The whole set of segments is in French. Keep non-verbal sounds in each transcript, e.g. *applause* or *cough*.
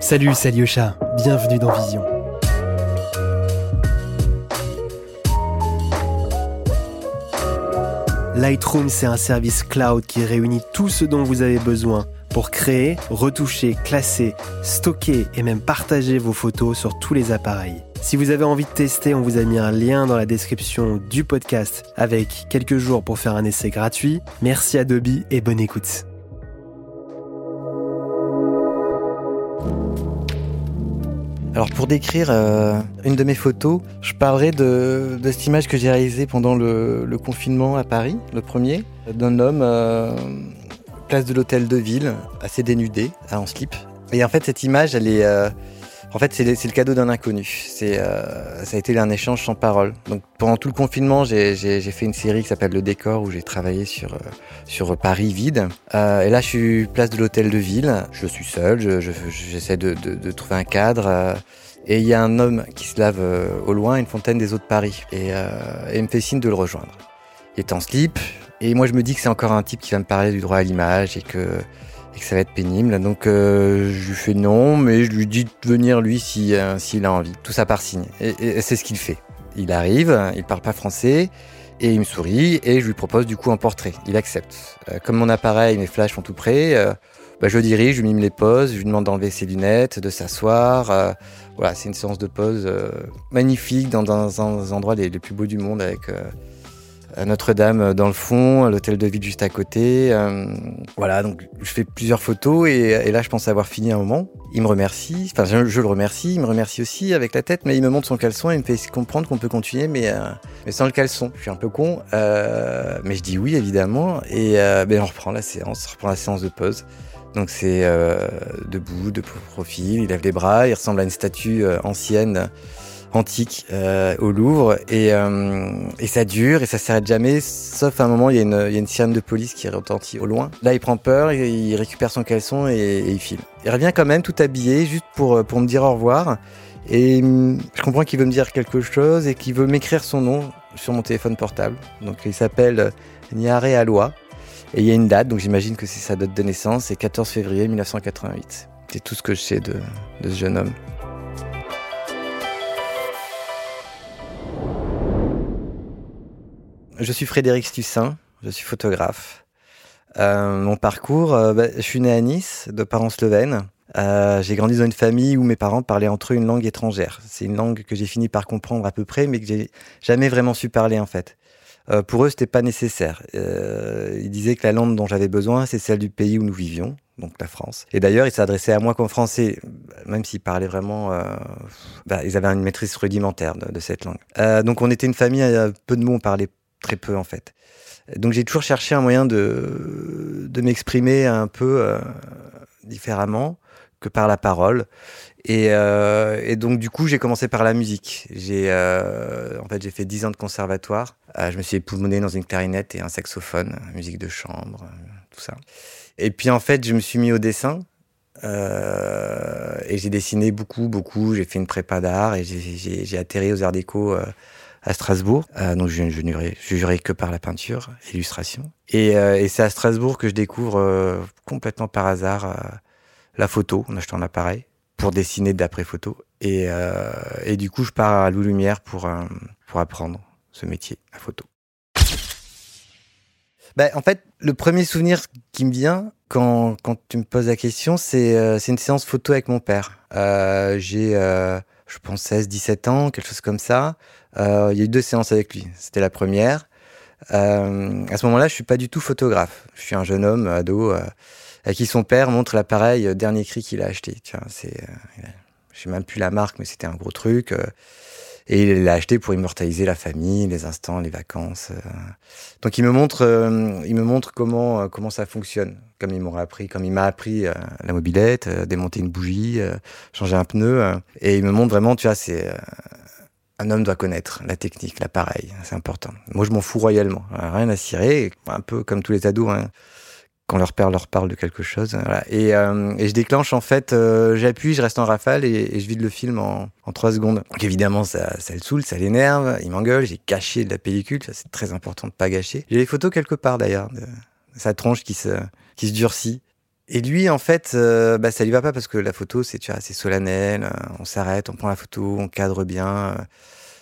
Salut, c'est Alyosha, bienvenue dans Vision. Lightroom, c'est un service cloud qui réunit tout ce dont vous avez besoin pour créer, retoucher, classer, stocker et même partager vos photos sur tous les appareils. Si vous avez envie de tester, on vous a mis un lien dans la description du podcast avec quelques jours pour faire un essai gratuit. Merci Adobe et bonne écoute. Alors pour décrire euh, une de mes photos, je parlerai de, cette image que j'ai réalisée pendant le, confinement à Paris, le premier, d'un homme euh, place de l'hôtel de ville, assez dénudé, en slip. Et en fait cette image, elle est, euh, en fait c'est le cadeau d'un inconnu. C'est, ça a été un échange sans parole. Donc pendant tout le confinement, j'ai fait une série qui s'appelle Le Décor où j'ai travaillé sur sur Paris vide. et là, je suis place de l'hôtel de ville. Je suis seul. J'essaie de, de, trouver un cadre. Et il y a un homme qui se lave euh, au loin une fontaine des eaux de Paris. Euh, et, il me fait signe de le rejoindre. Il est en slip. Et moi, je me dis que c'est encore un type qui va me parler du droit à l'image et que, que ça va être pénible. Donc, euh, je lui fais non, mais je lui dis de venir lui s'il a envie. Tout ça par signe. Et, c'est ce qu'il fait. Il arrive, il parle pas français. Et il me sourit et je lui propose du coup un portrait. Il accepte. comme mon appareil, mes flashs sont tout prêts, bah, je dirige, je mime les poses, je lui demande d'enlever ses lunettes, de s'asseoir. Euh, voilà, c'est une séance de pose euh, magnifique dans, un des les, plus beaux du monde avec euh, Notre-Dame dans le fond, l'hôtel de ville juste à côté. voilà, donc je fais plusieurs photos et, là je pense avoir fini un moment. Il me remercie, enfin je, le remercie, il me remercie aussi avec la tête, mais il me montre son caleçon et il me fait comprendre qu'on peut continuer, mais, mais sans le caleçon. Je suis un peu con, mais je dis oui évidemment et ben, on reprend la séance, on reprend la séance de pause. Donc c'est euh, debout, de profil, il lève les bras, il ressemble à une statue euh, ancienne, antique, euh, au Louvre, et, et, ça dure et ça s'arrête jamais, sauf à un moment il y, a une, il y, a une, sirène de police qui retentit au loin. Là il prend peur, il récupère son caleçon et, il file. Il revient quand même tout habillé, juste pour, pour me dire au revoir, et hum, je comprends qu'il veut me dire quelque chose et qu'il veut m'écrire son nom sur mon téléphone portable. Donc il s'appelle Niare Alois. Et il y a une date, donc j'imagine que c'est sa date de naissance, c'est 14 février 1988. C'est tout ce que je sais de, ce jeune homme. Je suis Frédéric Stussin, je suis photographe. Euh, mon parcours, euh, bah, je suis né à Nice, de parents slovènes. Euh, j'ai grandi dans une famille où mes parents parlaient entre eux une langue étrangère. C'est une langue que j'ai fini par comprendre à peu près, mais que j'ai jamais vraiment su parler en fait. Pour eux, c'était pas nécessaire. Ils disaient que la langue dont j'avais besoin, c'est celle du pays où nous vivions, donc la France. Et d'ailleurs, ils s'adressaient à moi comme français, même s'ils parlaient vraiment. Bah, ils avaient une maîtrise rudimentaire de, cette langue. Donc, on était une famille, peu de mots, on parlait très peu en fait. Donc, j'ai toujours cherché un moyen de, de m'exprimer un peu euh, différemment que par la parole. Et, euh, et, donc du coup, j'ai commencé par la musique. J'ai euh, en fait j'ai fait 10 ans de conservatoire. Je me suis époumoné dans une clarinette et un saxophone, musique de chambre, tout ça. Et puis en fait, je me suis mis au dessin. Et j'ai dessiné beaucoup, beaucoup. J'ai fait une prépa d'art et j'ai atterri aux Arts Déco à Strasbourg. donc je, je jurais que par la peinture, illustration. Et, et c'est à Strasbourg que je découvre complètement par hasard la photo en achetant un appareil pour dessiner d'après photo. Et, euh, du coup, je pars à Loup Lumière pour, euh, pour apprendre ce métier, la photo. Ben, en fait, le premier souvenir qui me vient quand, quand tu me poses la question, c'est euh, une séance photo avec mon père. Euh, J'ai, euh, je pense, 16, 17 ans, quelque chose comme ça. Euh, il y a eu deux séances avec lui. C'était la première. Euh, à ce moment-là, je suis pas du tout photographe. Je suis un jeune homme, ado, à qui son père montre l'appareil euh, dernier cri qu'il a acheté. Vois, c'est, euh, je sais même plus la marque, mais c'était un gros truc. Euh, et il l'a acheté pour immortaliser la famille, les instants, les vacances. Donc il me montre, il me montre comment comment ça fonctionne, comme il m'aurait appris, comme il m'a appris la mobilette, démonter une bougie, changer un pneu. et il me montre vraiment, tu vois, c'est un homme doit connaître la technique, l'appareil, c'est important. Moi, je m'en fous royalement, rien à cirer, un peu comme tous les ados. Hein quand leur père leur parle de quelque chose. Voilà. Et, euh, et, je déclenche en fait, euh, j'appuie, je reste en rafale et, je vide le film en, en 3 secondes. Donc évidemment, ça, ça le saoule, ça l'énerve, il m'engueule, j'ai caché de la pellicule, ça c'est très important de pas gâcher. J'ai les photos quelque part d'ailleurs, de sa tronche qui se, qui se durcit. Et lui, en fait, euh, bah, ça lui va pas parce que la photo, c'est c'est solennel. euh, on s'arrête, on prend la photo, on cadre bien. euh,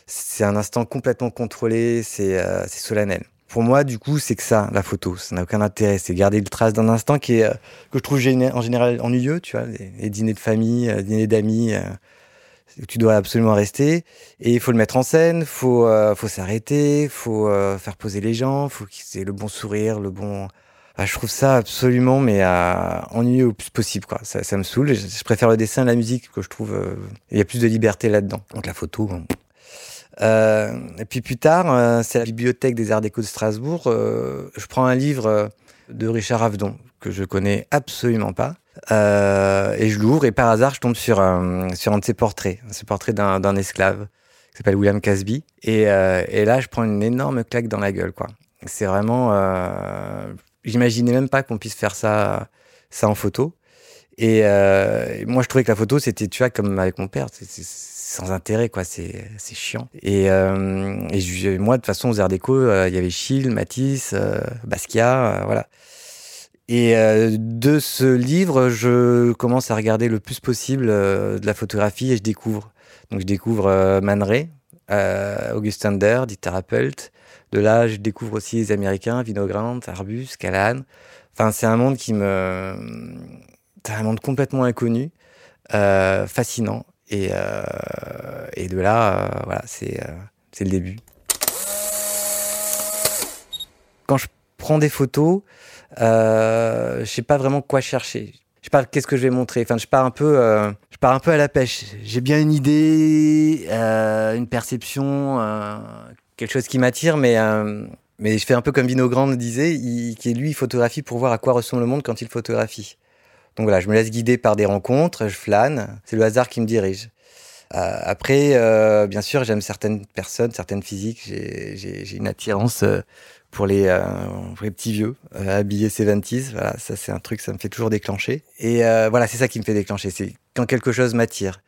c'est un instant complètement contrôlé, c'est euh, solennel. Pour moi, du coup, c'est que ça, la photo. Ça n'a aucun intérêt. C'est garder le trace d'un instant qui est, euh, que je trouve en général ennuyeux, tu vois, les, les dîners de famille, euh, dîners d'amis, tu dois absolument rester. Et il faut le mettre en scène, faut, faut s'arrêter, faut euh, faire poser les gens, faut qu'ils aient le bon sourire, le bon. Ah, je trouve ça absolument, mais euh, ennuyeux au plus possible, quoi. Ça, me saoule. Je, préfère le dessin, la musique, que je trouve. euh, Il y a plus de liberté là-dedans. Donc la photo. bon. Euh, et puis plus tard, euh, c'est à la bibliothèque des Arts Déco de Strasbourg. euh, je prends un livre de Richard Avedon que je connais absolument pas. Et je l'ouvre et par hasard, je tombe sur un, sur un de ses portraits, ce portrait d'un esclave qui s'appelle William Casby. Et, là, je prends une énorme claque dans la gueule. C'est vraiment, j'imaginais même pas qu'on puisse faire ça, ça en photo. Et euh, moi, je trouvais que la photo, c'était, tu vois, comme avec mon père, c'est sans intérêt, quoi. C'est chiant. Et, euh, et moi, de toute façon, aux Arts Déco, euh, il y avait Schill, Matisse, Basquiat, voilà. Et de ce livre, je commence à regarder le plus possible de la photographie et je découvre. Donc, je découvre Man Ray, August Sander, Dieter. De là, je découvre aussi les Américains, Vinogrand, Arbus, Callahan. Enfin, c'est un monde qui me. C'est un monde complètement inconnu, euh, fascinant. Et, euh, et de là, euh, voilà, c'est le début. Quand je prends des photos, je sais pas vraiment quoi chercher. Je sais pas qu'est-ce que je vais montrer. Enfin, je pars un peu, je pars un peu à la pêche. J'ai bien une idée, une perception, quelque chose qui m'attire, mais euh, mais je fais un peu comme Vinogrand disait, il, qui lui il photographie pour voir à quoi ressemble le monde quand il photographie. Donc voilà, je me laisse guider par des rencontres, je flâne, c'est le hasard qui me dirige. Euh, après, euh, bien sûr, j'aime certaines personnes, certaines physiques, j'ai- une attirance pour les, petits vieux, euh, habillés 70s, voilà, ça c'est un truc, ça me fait toujours déclencher. Et voilà, c'est ça qui me fait déclencher, c'est quand quelque chose m'attire.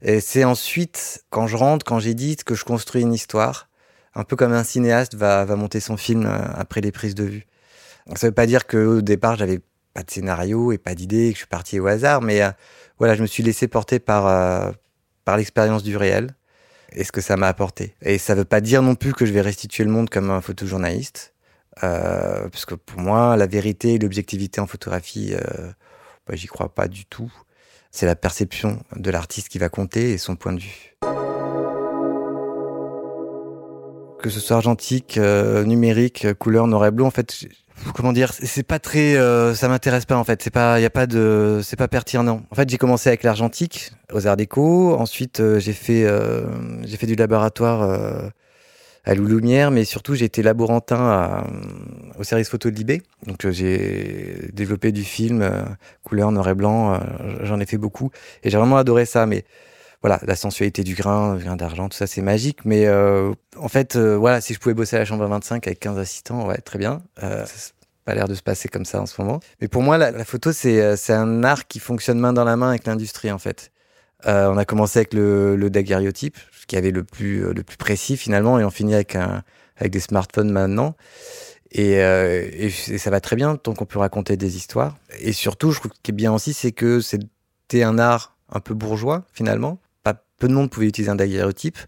Et c'est ensuite, quand je rentre, quand j'édite, que je construis une histoire, un peu comme un cinéaste va, monter son film euh, après les prises de vue. Ça veut pas dire qu'au départ, j'avais pas de scénario et pas d'idée, que je suis parti au hasard, mais euh, voilà, je me suis laissé porter par, euh, par l'expérience du réel et ce que ça m'a apporté. Et ça veut pas dire non plus que je vais restituer le monde comme un photojournaliste, parce que pour moi, la vérité et l'objectivité en photographie, bah, j'y crois pas du tout. C'est la perception de l'artiste qui va compter et son point de vue. Que ce soit argentique, euh, numérique, couleur noir et bleu, en fait, comment dire, c'est- pas très, euh, ça m'intéresse pas en fait. C'est pas, y a pas de, c'est pas pertinent. En fait, j'ai commencé avec l'argentique aux Arts Déco. Ensuite, euh, j'ai fait, j'ai fait du laboratoire à Loup-Lumière, mais surtout j'ai été laborantin au service photo de Libé. Donc j'ai développé du film couleur noir et blanc. J'en ai fait beaucoup et j'ai vraiment adoré ça. Mais voilà, la sensualité du grain, le grain d'argent, tout ça c'est magique. Mais euh, en fait, euh, voilà, si je pouvais bosser à la chambre 25 avec 15 assistants, ouais, très bien. Euh, ça pas l'air de se passer comme ça en ce moment. Mais pour moi, la, la photo, c'est euh, c'est un art qui fonctionne main dans la main avec l'industrie en fait. Euh, on a commencé avec le, le daguerréotype, ce qui avait le plus, euh, le plus précis finalement, et on finit avec, un, avec des smartphones maintenant. Et, euh, et, et ça va très bien tant qu'on peut raconter des histoires. Et surtout, je trouve ce qui est bien aussi, c'est que c'était un art un peu bourgeois finalement. Peu de monde pouvait utiliser un daguerréotype.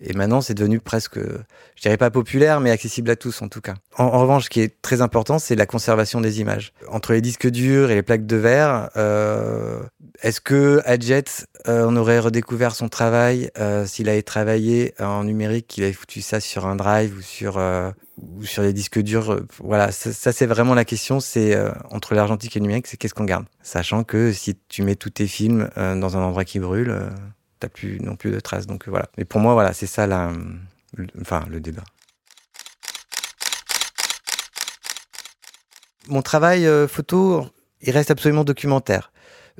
Et maintenant, c'est devenu presque, je dirais pas populaire, mais accessible à tous en tout cas. En, revanche, ce qui est très important, c'est la conservation des images. Entre les disques durs et les plaques de verre, euh, est-ce que Adjet, euh, on aurait redécouvert son travail euh, s'il avait travaillé en numérique, qu'il avait foutu ça sur un drive ou sur ou sur les disques durs Voilà, ça, ça, c'est vraiment la question. C'est entre l'argentique et le numérique, c'est qu'est-ce qu'on garde? Sachant que si tu mets tous tes films dans un endroit qui brûle, t'as plus non plus de traces. Donc voilà. Mais pour moi, voilà, c'est ça la, le, enfin le débat. Mon travail euh, photo, il reste absolument documentaire,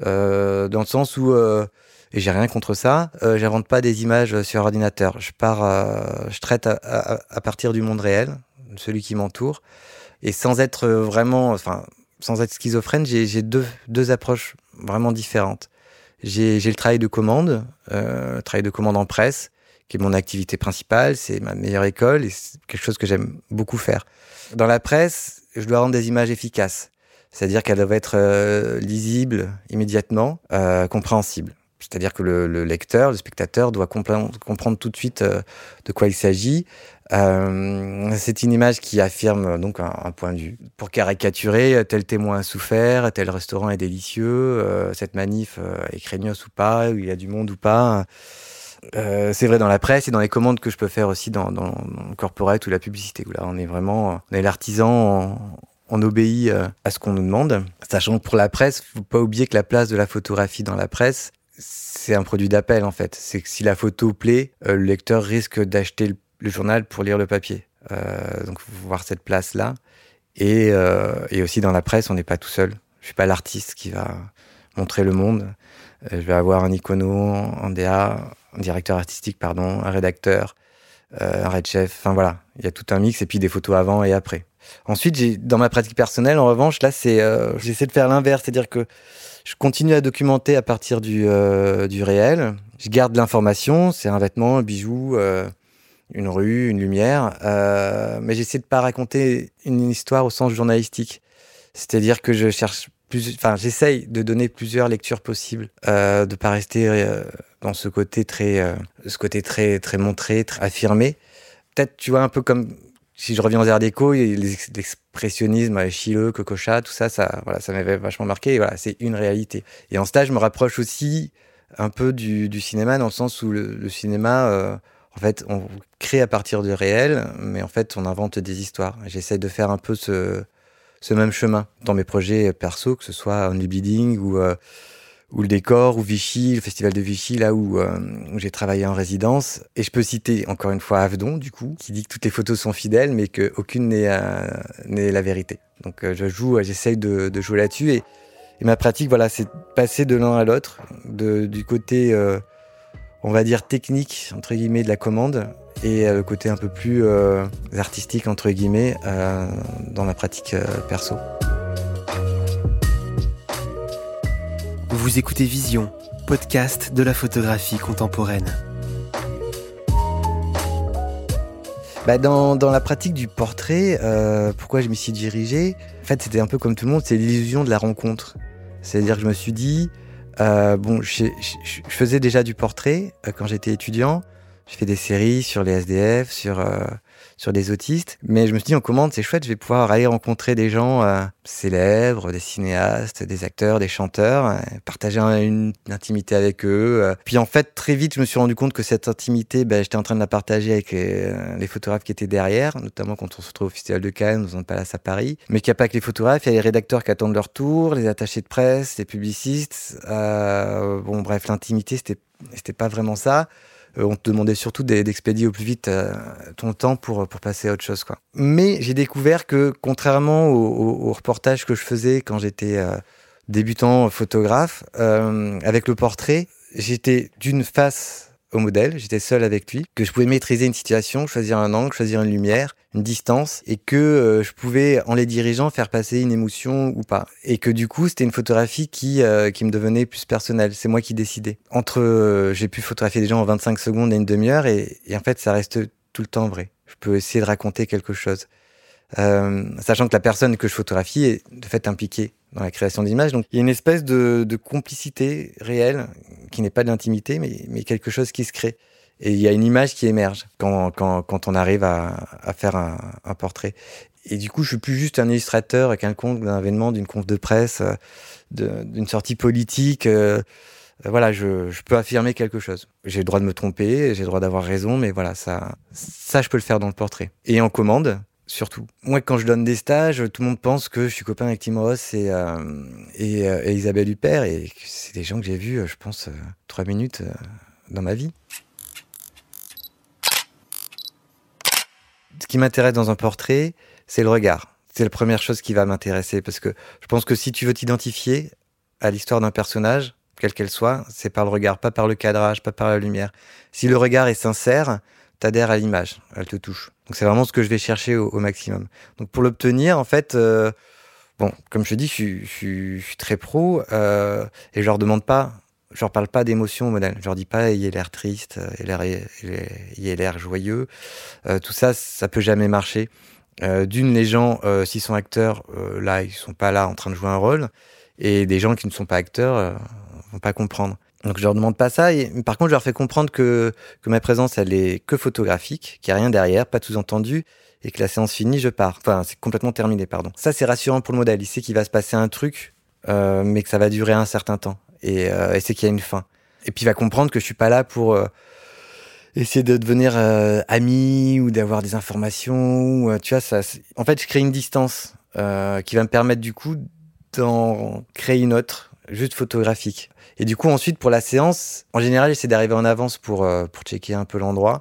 euh, dans le sens où euh, et j'ai rien contre ça. J'invente pas des images sur ordinateur. Je pars, je traite à, à, à, partir du monde réel, celui qui m'entoure, et sans être vraiment, enfin, sans être schizophrène, j'ai deux, deux approches vraiment différentes. J'ai le travail de commande, euh, travail de commande en presse, qui est mon activité principale, c'est ma meilleure école et c'est quelque chose que j'aime beaucoup faire. Dans la presse, je dois rendre des images efficaces. C'est-à-dire qu'elle doit être euh, lisible immédiatement, euh, compréhensible. C'est-à-dire que le, lecteur, le spectateur doit comprendre tout de suite euh, de quoi il s'agit. c'est une image qui affirme donc un, point de vue. Pour caricaturer, tel témoin a souffert, tel restaurant est délicieux, cette manif est craignos ou pas, il y a du monde ou pas. c'est vrai dans la presse et dans les commandes que je peux faire aussi dans, dans, le corporate ou la publicité. Où on est vraiment, on est l'artisan on obéit euh, à ce qu'on nous demande. Sachant que pour la presse, faut pas oublier que la place de la photographie dans la presse, c'est un produit d'appel en fait. C'est que si la photo plaît, euh, le lecteur risque d'acheter le, journal pour lire le papier. Euh, donc faut voir cette place là. Et, aussi dans la presse, on n'est pas tout seul. Je suis pas l'artiste qui va montrer le monde. je vais avoir un icono, un DA, un directeur artistique, pardon, un rédacteur, un red chef. Enfin voilà, il y a tout un mix et puis des photos avant et après. Ensuite, dans ma pratique personnelle, en revanche, là, c'est euh, j'essaie de faire l'inverse, c'est-à-dire que je continue à documenter à partir du, euh, du réel. Je garde l'information, c'est un vêtement, un bijou, euh, une rue, une lumière, mais j'essaie de pas raconter une histoire au sens journalistique. C'est-à-dire que je cherche plus, enfin, j'essaye de donner plusieurs lectures possibles, euh, de pas rester dans ce côté très, ce côté très, très montré, très affirmé. Peut-être, tu vois, un peu comme si je reviens aux arts déco, l'expressionnisme, Chileux, Cocochat, tout ça, ça, voilà, ça m'avait vachement marqué. voilà, c'est une réalité. Et en stage, je me rapproche aussi un peu du, cinéma dans le sens où le, cinéma, euh, en fait, on crée à partir du réel, mais en fait, on invente des histoires. J'essaie de faire un peu ce, même chemin dans mes projets perso, que ce soit Only Bleeding ou euh, ou le décor, ou Vichy, le festival de Vichy, là où, euh, où j'ai travaillé en résidence. Et je peux citer encore une fois Avedon, du coup, qui dit que toutes les photos sont fidèles, mais qu'aucune n'est euh, la vérité. Donc euh, je joue, j'essaye de, de, jouer là-dessus. Et, et, ma pratique, voilà, c'est passer de l'un à l'autre, du côté, on va dire, technique, entre guillemets, de la commande, et le côté un peu plus artistique, entre guillemets, dans la pratique perso. Vous écoutez Vision, podcast de la photographie contemporaine. Bah dans, dans, la pratique du portrait, euh, pourquoi je m'y suis dirigé? En fait, c'était un peu comme tout le monde, c'est l'illusion de la rencontre. C'est-à-dire que je me suis dit, euh, bon, je, faisais déjà du portrait euh, quand j'étais étudiant. Je fais des séries sur les SDF, sur sur des autistes. Mais je me suis dit, en commande, c'est chouette, je vais pouvoir aller rencontrer des gens euh, célèbres, des cinéastes, des acteurs, des chanteurs, euh, partager une, intimité avec eux. Euh. Puis en fait, très vite, je me suis rendu compte que cette intimité, ben, j'étais en train de la partager avec les, photographes qui étaient derrière, notamment quand on se retrouve au Festival de Cannes, dans un palace à Paris. Mais qu'il n'y a pas que les photographes, il y a les rédacteurs qui attendent leur tour, les attachés de presse, les publicistes. bon, bref, l'intimité, c'était pas vraiment ça. Euh, on te demandait surtout d'expédier au plus vite euh, ton temps pour, pour passer à autre chose. Quoi. Mais j'ai découvert que, contrairement au, au, reportage que je faisais quand j'étais euh, débutant photographe, avec le portrait, j'étais d'une face au modèle, j'étais seul avec lui, que je pouvais maîtriser une situation, choisir un angle, choisir une lumière, une distance, et que euh, je pouvais, en les dirigeant, faire passer une émotion ou pas. Et que du coup, c'était une photographie qui, euh, qui me devenait plus personnelle. C'est moi qui décidais. Entre, euh, j'ai pu photographier des gens en 25 secondes et une demi-heure, et, en fait, ça reste tout le temps vrai. Je peux essayer de raconter quelque chose. sachant que la personne que je photographie est de fait impliquée dans la création d'images. Donc il y a une espèce de, de complicité réelle qui n'est pas de l'intimité, mais, mais, quelque chose qui se crée. Et il y a une image qui émerge quand, quand, quand on arrive à, à faire un, portrait. Et du coup, je suis plus juste un illustrateur quelconque d'un événement, d'une conf de presse, euh, d'une sortie politique. Euh, voilà, je, je, peux affirmer quelque chose. J'ai le droit de me tromper, j'ai le droit d'avoir raison, mais voilà, ça, ça, je peux le faire dans le portrait. Et en commande, surtout. Moi, quand je donne des stages, tout le monde pense que je suis copain avec Tim Ross et, euh, et, euh, et, Isabelle Huppert, et c'est des gens que j'ai vus, euh, je pense, trois minutes dans ma vie. Ce qui m'intéresse dans un portrait, c'est le regard. C'est la première chose qui va m'intéresser, parce que je pense que si tu veux t'identifier à l'histoire d'un personnage, quelle qu'elle soit, c'est par le regard, pas par le cadrage, pas par la lumière. Si le regard est sincère, t'adhères à l'image, elle te touche. Donc c'est vraiment ce que je vais chercher au, maximum. Donc pour l'obtenir, en fait, euh, bon, comme je dis, je suis, je suis, très pro euh, et je leur demande pas, je leur parle pas d'émotion au modèle. Je leur dis pas ayez l'air triste, l'air, ayez l'air joyeux. Euh, tout ça, ça peut jamais marcher. D'une, les gens, s'ils sont acteurs, là, ils sont pas là en train de jouer un rôle. Et des gens qui ne sont pas acteurs vont pas comprendre. Donc je leur demande pas ça. Et, par contre, je leur fais comprendre que, que ma présence, elle est que photographique, qu'il n'y a rien derrière, pas de sous-entendu, et que la séance finie, je pars. Enfin, c'est complètement terminé, pardon. Ça, c'est rassurant pour le modèle. Il sait qu'il va se passer un truc, euh, mais que ça va durer un certain temps. Et, euh, et c'est qu'il y a une fin. Et puis il va comprendre que je suis pas là pour euh, essayer de devenir euh, ami ou d'avoir des informations. Ou, tu vois, ça. En fait, je crée une distance qui va me permettre du coup d'en créer une autre, juste photographique. Et du coup, ensuite, pour la séance, en général, j'essaie d'arriver en avance pour, euh, pour checker un peu l'endroit.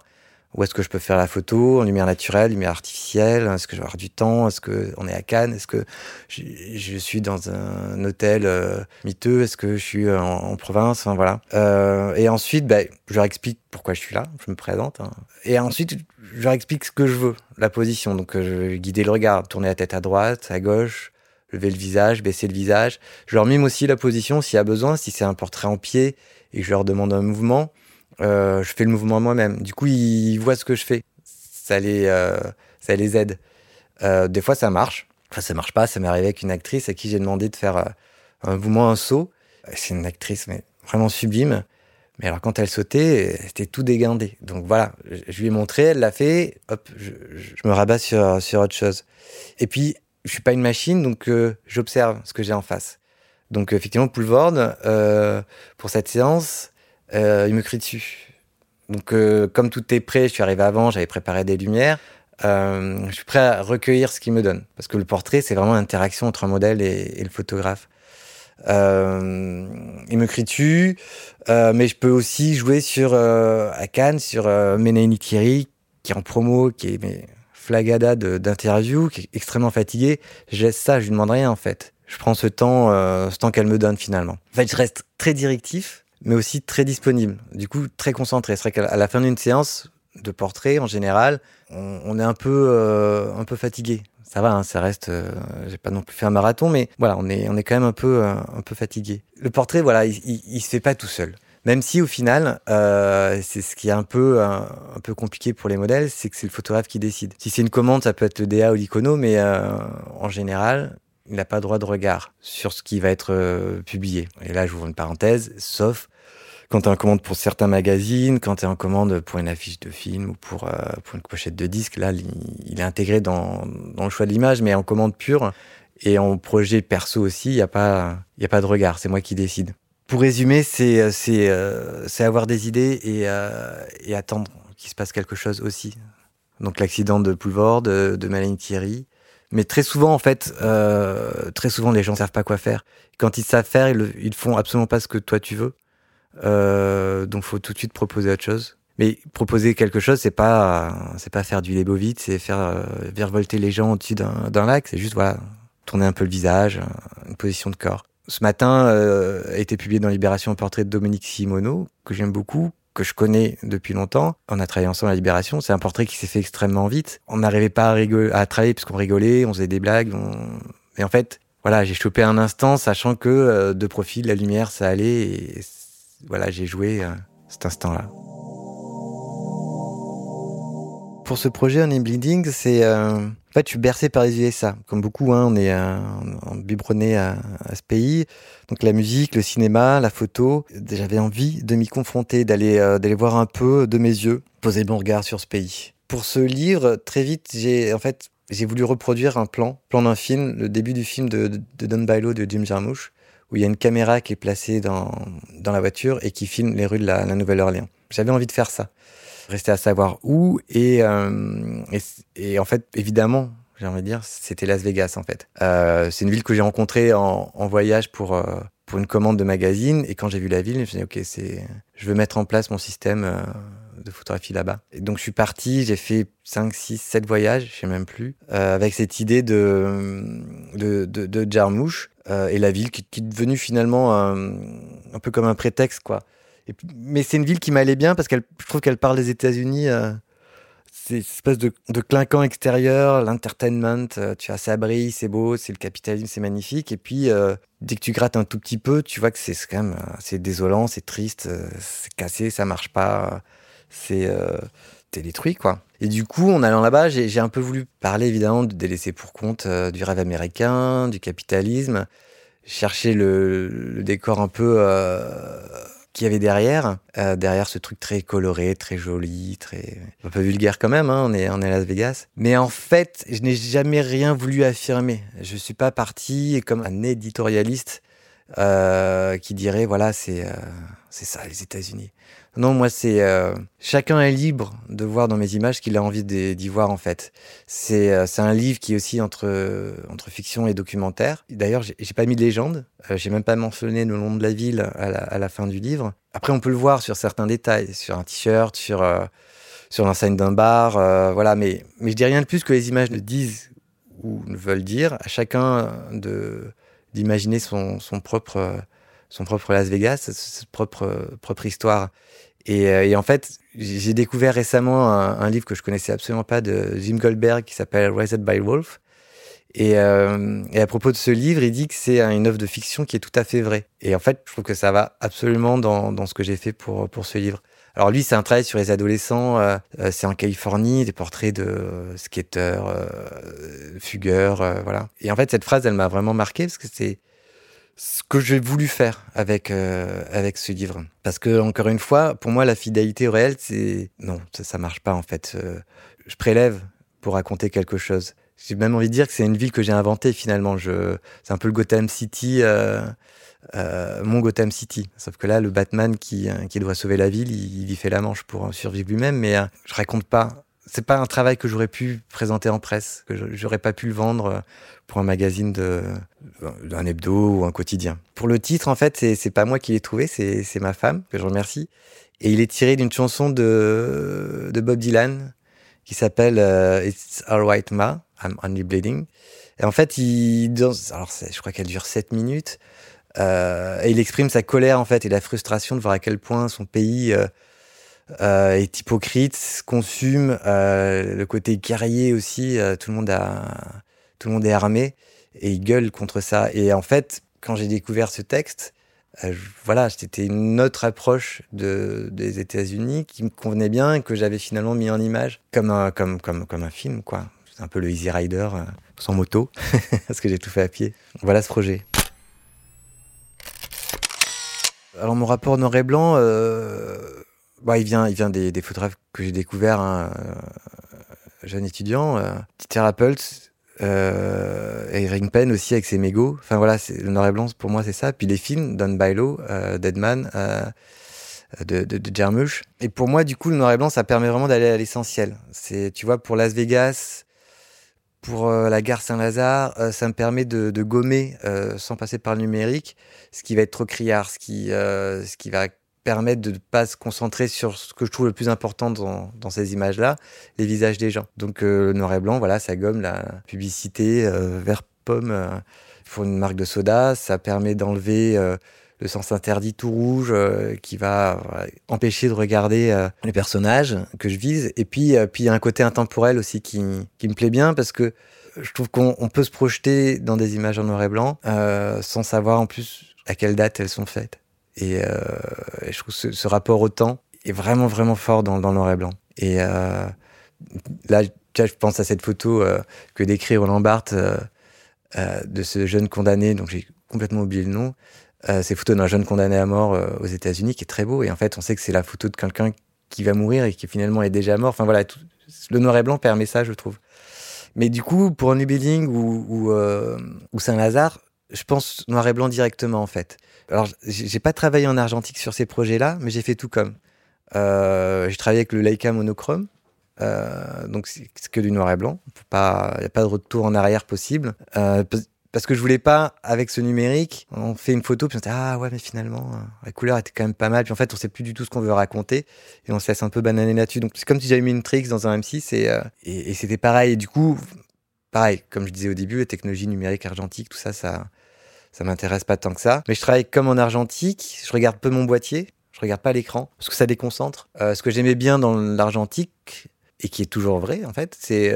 Où est-ce que je peux faire la photo en lumière naturelle, lumière artificielle? Est-ce que je vais avoir du temps? Est-ce que on est à Cannes? Est-ce que je, suis dans un hôtel euh, miteux? Est-ce que je suis en, en province? Enfin, Voilà. Euh, et ensuite, ben, je leur explique pourquoi je suis là. Je me présente. Hein. Et ensuite, je leur explique ce que je veux, la position. Donc, euh, je vais guider le regard, tourner la tête à droite, à gauche, lever le visage, baisser le visage. Je leur mime aussi la position s'il y a besoin, si c'est un portrait en pied et que je leur demande un mouvement, euh, je fais le mouvement moi-même. Du coup, ils voient ce que je fais. Ça les, euh, ça les aide. Euh, des fois, ça marche. Enfin, ça marche pas. Ça m'est arrivé avec une actrice à qui j'ai demandé de faire un mouvement, un saut. C'est une actrice, mais vraiment sublime. Mais alors, quand elle sautait, c'était tout dégandé. Donc voilà, je lui ai montré, elle l'a fait. Hop, je, me rabats sur, sur autre chose. Et puis, je suis pas une machine, donc j'observe ce que j'ai en face. Donc effectivement, Poulvord, pour cette séance, euh, il me crie dessus. Donc euh, comme tout est prêt, je suis arrivé avant, j'avais préparé des lumières. Euh, je suis prêt à recueillir ce qu'il me donne, parce que le portrait, c'est vraiment l'interaction entre un modèle et, le photographe. Il me crie dessus, mais je peux aussi jouer sur à Cannes sur euh, Thierry, qui est en promo, qui est flagada d'interview, qui est extrêmement fatigué, je laisse ça, je lui demande rien en fait. Je prends ce temps, ce temps qu'elle me donne finalement. En fait, je reste très directif, mais aussi très disponible. Du coup, très concentré. C'est vrai qu'à la fin d'une séance de portrait, en général, on, est un peu, euh, un peu fatigué. Ça va, hein, ça reste. Euh, J'ai pas non plus fait un marathon, mais voilà, on est, on est quand même un peu, euh, un peu fatigué. Le portrait, voilà, il, il, se fait pas tout seul. Même si au final, euh, c'est ce qui est un peu un, un, peu compliqué pour les modèles, c'est que c'est le photographe qui décide. Si c'est une commande, ça peut être le ou l'icono, mais euh, en général, il n'a pas droit de regard sur ce qui va être euh, publié. Et là, j'ouvre une parenthèse, sauf quand tu es en commande pour certains magazines, quand tu es en commande pour une affiche de film ou pour, euh, pour une pochette de disque, là, il, est intégré dans, dans le choix de l'image, mais en commande pure et en projet perso aussi, il n'y a, pas, y a pas de regard, c'est moi qui décide pour résumer, c'est euh, avoir des idées et attendre qu'il se passe quelque chose aussi. Donc l'accident de Poulvord, de, de Thierry. Mais très souvent, en fait, euh, très souvent, les gens savent pas quoi faire. Quand ils savent faire, ils, ils font absolument pas ce que toi tu veux. Euh, donc, faut tout de suite proposer autre chose. Mais proposer quelque chose, c'est pas, c'est pas faire du Lebovitz, c'est faire euh, les gens au-dessus d'un lac. C'est juste, voilà, tourner un peu le visage, une position de corps ce matin euh, a été publié dans Libération un portrait de Dominique Simoneau, que j'aime beaucoup, que je connais depuis longtemps. On a travaillé ensemble à Libération. C'est un portrait qui s'est fait extrêmement vite. On n'arrivait pas à, rigoler, à travailler puisqu'on rigolait, on faisait des blagues. On... Et en fait, voilà, j'ai chopé un instant, sachant que euh, de profil, la lumière, ça allait. Et voilà, j'ai joué euh, cet instant-là. Pour ce projet, On Bleeding, c'est euh, en fait, je suis bercé par les USA. Comme beaucoup, hein, on est euh, biberonné à, à, ce pays. Donc la musique, le cinéma, la photo. J'avais envie de m'y confronter, d'aller euh, d'aller voir un peu de mes yeux, poser mon regard sur ce pays. Pour ce livre, très vite, j'ai en fait j'ai voulu reproduire un plan, plan d'un film, le début du film de, de, de Don Bailo de Jim Jarmusch, où il y a une caméra qui est placée dans, dans la voiture et qui filme les rues de la Nouvelle-Orléans. J'avais envie de faire ça restait à savoir où. Et, euh, et, en fait, évidemment, j'ai envie de dire, c'était Las Vegas en fait. Euh, c'est une ville que j'ai rencontrée en, en, voyage pour, euh, pour une commande de magazine. Et quand j'ai vu la ville, je me suis dit, OK, c'est, je veux mettre en place mon système euh, de photographie là-bas. Et donc je suis parti, j'ai fait 5, 6, 7 voyages, je sais même plus, euh, avec cette idée de, de, de, de Jarmouche euh, et la ville qui, qui est devenue finalement un, un peu comme un prétexte, quoi. Mais c'est une ville qui m'allait bien parce qu'elle, je trouve qu'elle parle des États-Unis. Euh, c'est une espèce de, de clinquant extérieur, l'entertainment. Euh, tu as ça brille, c'est beau, c'est le capitalisme, c'est magnifique. Et puis euh, dès que tu grattes un tout petit peu, tu vois que c'est quand même c'est désolant, c'est triste, c'est cassé, ça marche pas. C'est c'était détruit, quoi. Et du coup, en allant là-bas, j'ai un peu voulu parler évidemment des laissés pour compte euh, du rêve américain, du capitalisme, chercher le, décor un peu euh, qu'il y avait derrière, euh, derrière ce truc très coloré, très joli, très un peu vulgaire quand même. Hein, on est on est à Las Vegas. Mais en fait, je n'ai jamais rien voulu affirmer. Je suis pas parti comme un éditorialiste qui dirait voilà c'est c'est ça les États-Unis. Non, moi, c'est euh, chacun est libre de voir dans mes images ce qu'il a envie d'y voir en fait. C'est euh, c'est un livre qui est aussi entre entre fiction et documentaire. D'ailleurs, j'ai pas mis de légende. Euh, j'ai même pas mentionné le nom de la ville à la, à la, fin du livre. Après, on peut le voir sur certains détails, sur un t-shirt, sur sur l'enseigne d'un bar, voilà. Mais mais je dis rien de plus que les images ne disent ou ne veulent dire. À chacun de d'imaginer son son propre son propre Las Vegas, sa propre propre histoire. Euh, et, en fait, j'ai découvert récemment un, livre que je connaissais absolument pas de Jim Goldberg qui s'appelle Raised by Wolf. Et, euh, et, à propos de ce livre, il dit que c'est une œuvre de fiction qui est tout à fait vraie. Et en fait, je trouve que ça va absolument dans, dans ce que j'ai fait pour, pour ce livre. Alors lui, c'est un travail sur les adolescents. Euh, c'est en Californie, des portraits de skateurs, fugueurs, voilà. Et en fait, cette phrase, elle m'a vraiment marqué parce que c'est ce que j'ai voulu faire avec euh, avec ce livre parce que encore une fois pour moi la fidélité au réel c'est non ça, ça marche pas en fait euh, je prélève pour raconter quelque chose j'ai même envie de dire que c'est une ville que j'ai inventée finalement je c'est un peu le Gotham City euh, euh, mon Gotham City sauf que là le Batman qui qui doit sauver la ville il, y fait la manche pour survivre lui-même mais je raconte pas c'est pas un travail que j'aurais pu présenter en presse, que j'aurais pas pu le vendre euh, pour un magazine d'un hebdo ou un quotidien. Pour le titre, en fait, c'est pas moi qui l'ai trouvé, c'est ma femme que je remercie. Et il est tiré d'une chanson de de Bob Dylan qui s'appelle euh, It's Alright Ma, I'm Only Bleeding. Et en fait, il alors je crois qu'elle dure 7 minutes. Euh, et il exprime sa colère en fait et la frustration de voir à quel point son pays euh, euh, est hypocrite, consume le côté guerrier aussi. Tout le monde a, tout le monde est armé et il gueule contre ça. Et en fait, quand j'ai découvert ce texte, voilà, c'était une autre approche de, des États-Unis qui me convenait bien et que j'avais finalement mis en image comme un, comme, comme, comme un film, quoi. C'est un peu le Easy Rider sans moto, *laughs* parce que j'ai tout fait à pied. Voilà ce projet. Alors mon rapport noir et blanc, euh, bah, il vient, il vient des, des photographes que j'ai découverts, hein, euh, jeune étudiant, euh, Peter euh, et Ring Penn aussi avec ses mégots. Enfin voilà, le noir et blanc pour moi c'est ça. Puis les films, Don Bailo, euh, Deadman, euh, de, de, de. Et pour moi, du coup, le noir et blanc, ça permet vraiment d'aller à l'essentiel. C'est, tu vois, pour Las Vegas, pour la gare Saint-Lazare, ça me permet de, gommer, sans passer par le numérique, ce qui va être trop criard, ce qui, va permettre de ne pas se concentrer sur ce que je trouve le plus important dans, ces images-là, les visages des gens. Donc euh, le noir et blanc, voilà, ça gomme la publicité euh, vert pomme euh, pour une marque de soda, ça permet d'enlever euh, le sens interdit tout rouge euh, qui va empêcher de regarder les personnages que je vise. Et puis, puis il y a un côté intemporel aussi qui, qui me plaît bien parce que je trouve qu'on peut se projeter dans des images en noir et blanc sans savoir en plus à quelle date elles sont faites. Et, euh, je trouve ce, ce, rapport au temps est vraiment, vraiment fort dans, dans le noir et blanc. Et euh, là, je pense à cette photo euh, que décrit Roland Barthes euh, euh, de ce jeune condamné, donc j'ai complètement oublié le nom. Euh, c'est photo d'un jeune condamné à mort euh, aux États-Unis qui est très beau. Et en fait, on sait que c'est la photo de quelqu'un qui va mourir et qui finalement est déjà mort. Enfin voilà, tout, le noir et blanc permet ça, je trouve. Mais du coup, pour New Building ou, euh, ou Saint-Lazare, je pense noir et blanc directement en fait. Alors, j'ai pas travaillé en argentique sur ces projets-là, mais j'ai fait tout comme. Euh, j'ai travaillé avec le Leica monochrome, donc c'est que du noir et blanc. Il n'y a pas de retour en arrière possible. Parce que je voulais pas, avec ce numérique, on fait une photo, puis on se dit, ah ouais, mais finalement, euh, la couleur était quand même pas mal. Puis en fait, on sait plus du tout ce qu'on veut raconter, et on se laisse un peu bananer là-dessus. Donc c'est comme si j'avais mis une trix dans un M6, et, euh, et, c'était pareil. Et du coup, pareil, comme je disais au début, la technologie numérique argentique, tout ça, ça, ça m'intéresse pas tant que ça. Mais je travaille comme en argentique, je regarde peu mon boîtier, je regarde pas l'écran, parce que ça déconcentre. Euh, ce que j'aimais bien dans l'argentique, et qui est toujours vrai en fait, c'est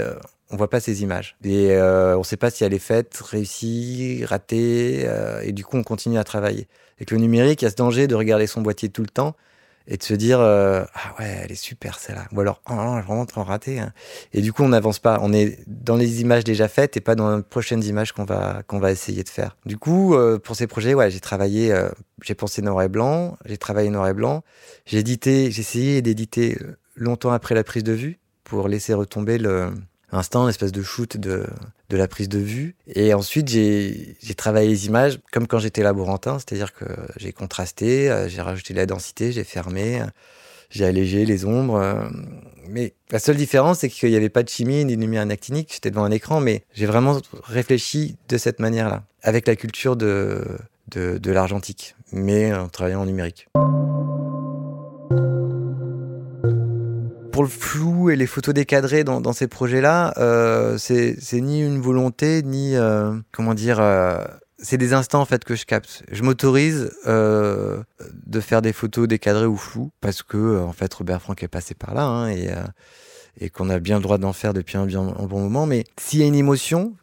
on voit pas ces images. Et euh, on sait pas si elle est faite, réussie, ratée, euh, et du coup on continue à travailler. Avec le numérique, il y a ce danger de regarder son boîtier tout le temps, et de se dire euh, ah ouais elle est super celle-là ou alors oh non, vraiment trop raté hein. et du coup on n'avance pas on est dans les images déjà faites et pas dans les prochaines images qu'on va qu'on va essayer de faire du coup pour ces projets ouais j'ai travaillé j'ai pensé noir et blanc j'ai travaillé noir et blanc j'ai édité j'ai essayé d'éditer longtemps après la prise de vue pour laisser retomber le instant, une espèce de shoot de, la prise de vue. Et ensuite, j'ai travaillé les images comme quand j'étais laborantin, c'est-à-dire que j'ai contrasté, euh, j'ai rajouté de la densité, j'ai fermé, j'ai allégé les ombres. Euh, mais la seule différence, c'est qu'il n'y avait pas de chimie ni de lumière actinique. J'étais devant un écran, mais j'ai vraiment réfléchi de cette manière-là, avec la culture de, de l'argentique, mais en travaillant en numérique. Pour le flou et les photos décadrées dans, ces projets-là, euh, c'est ni une volonté, ni euh, comment dire. Euh, c'est des instants en fait que je capte. Je m'autorise de faire des photos décadrées ou floues parce que en fait Robert Frank est passé par là hein, et, qu'on a bien le droit d'en faire depuis un bon moment. Mais s'il y a une émotion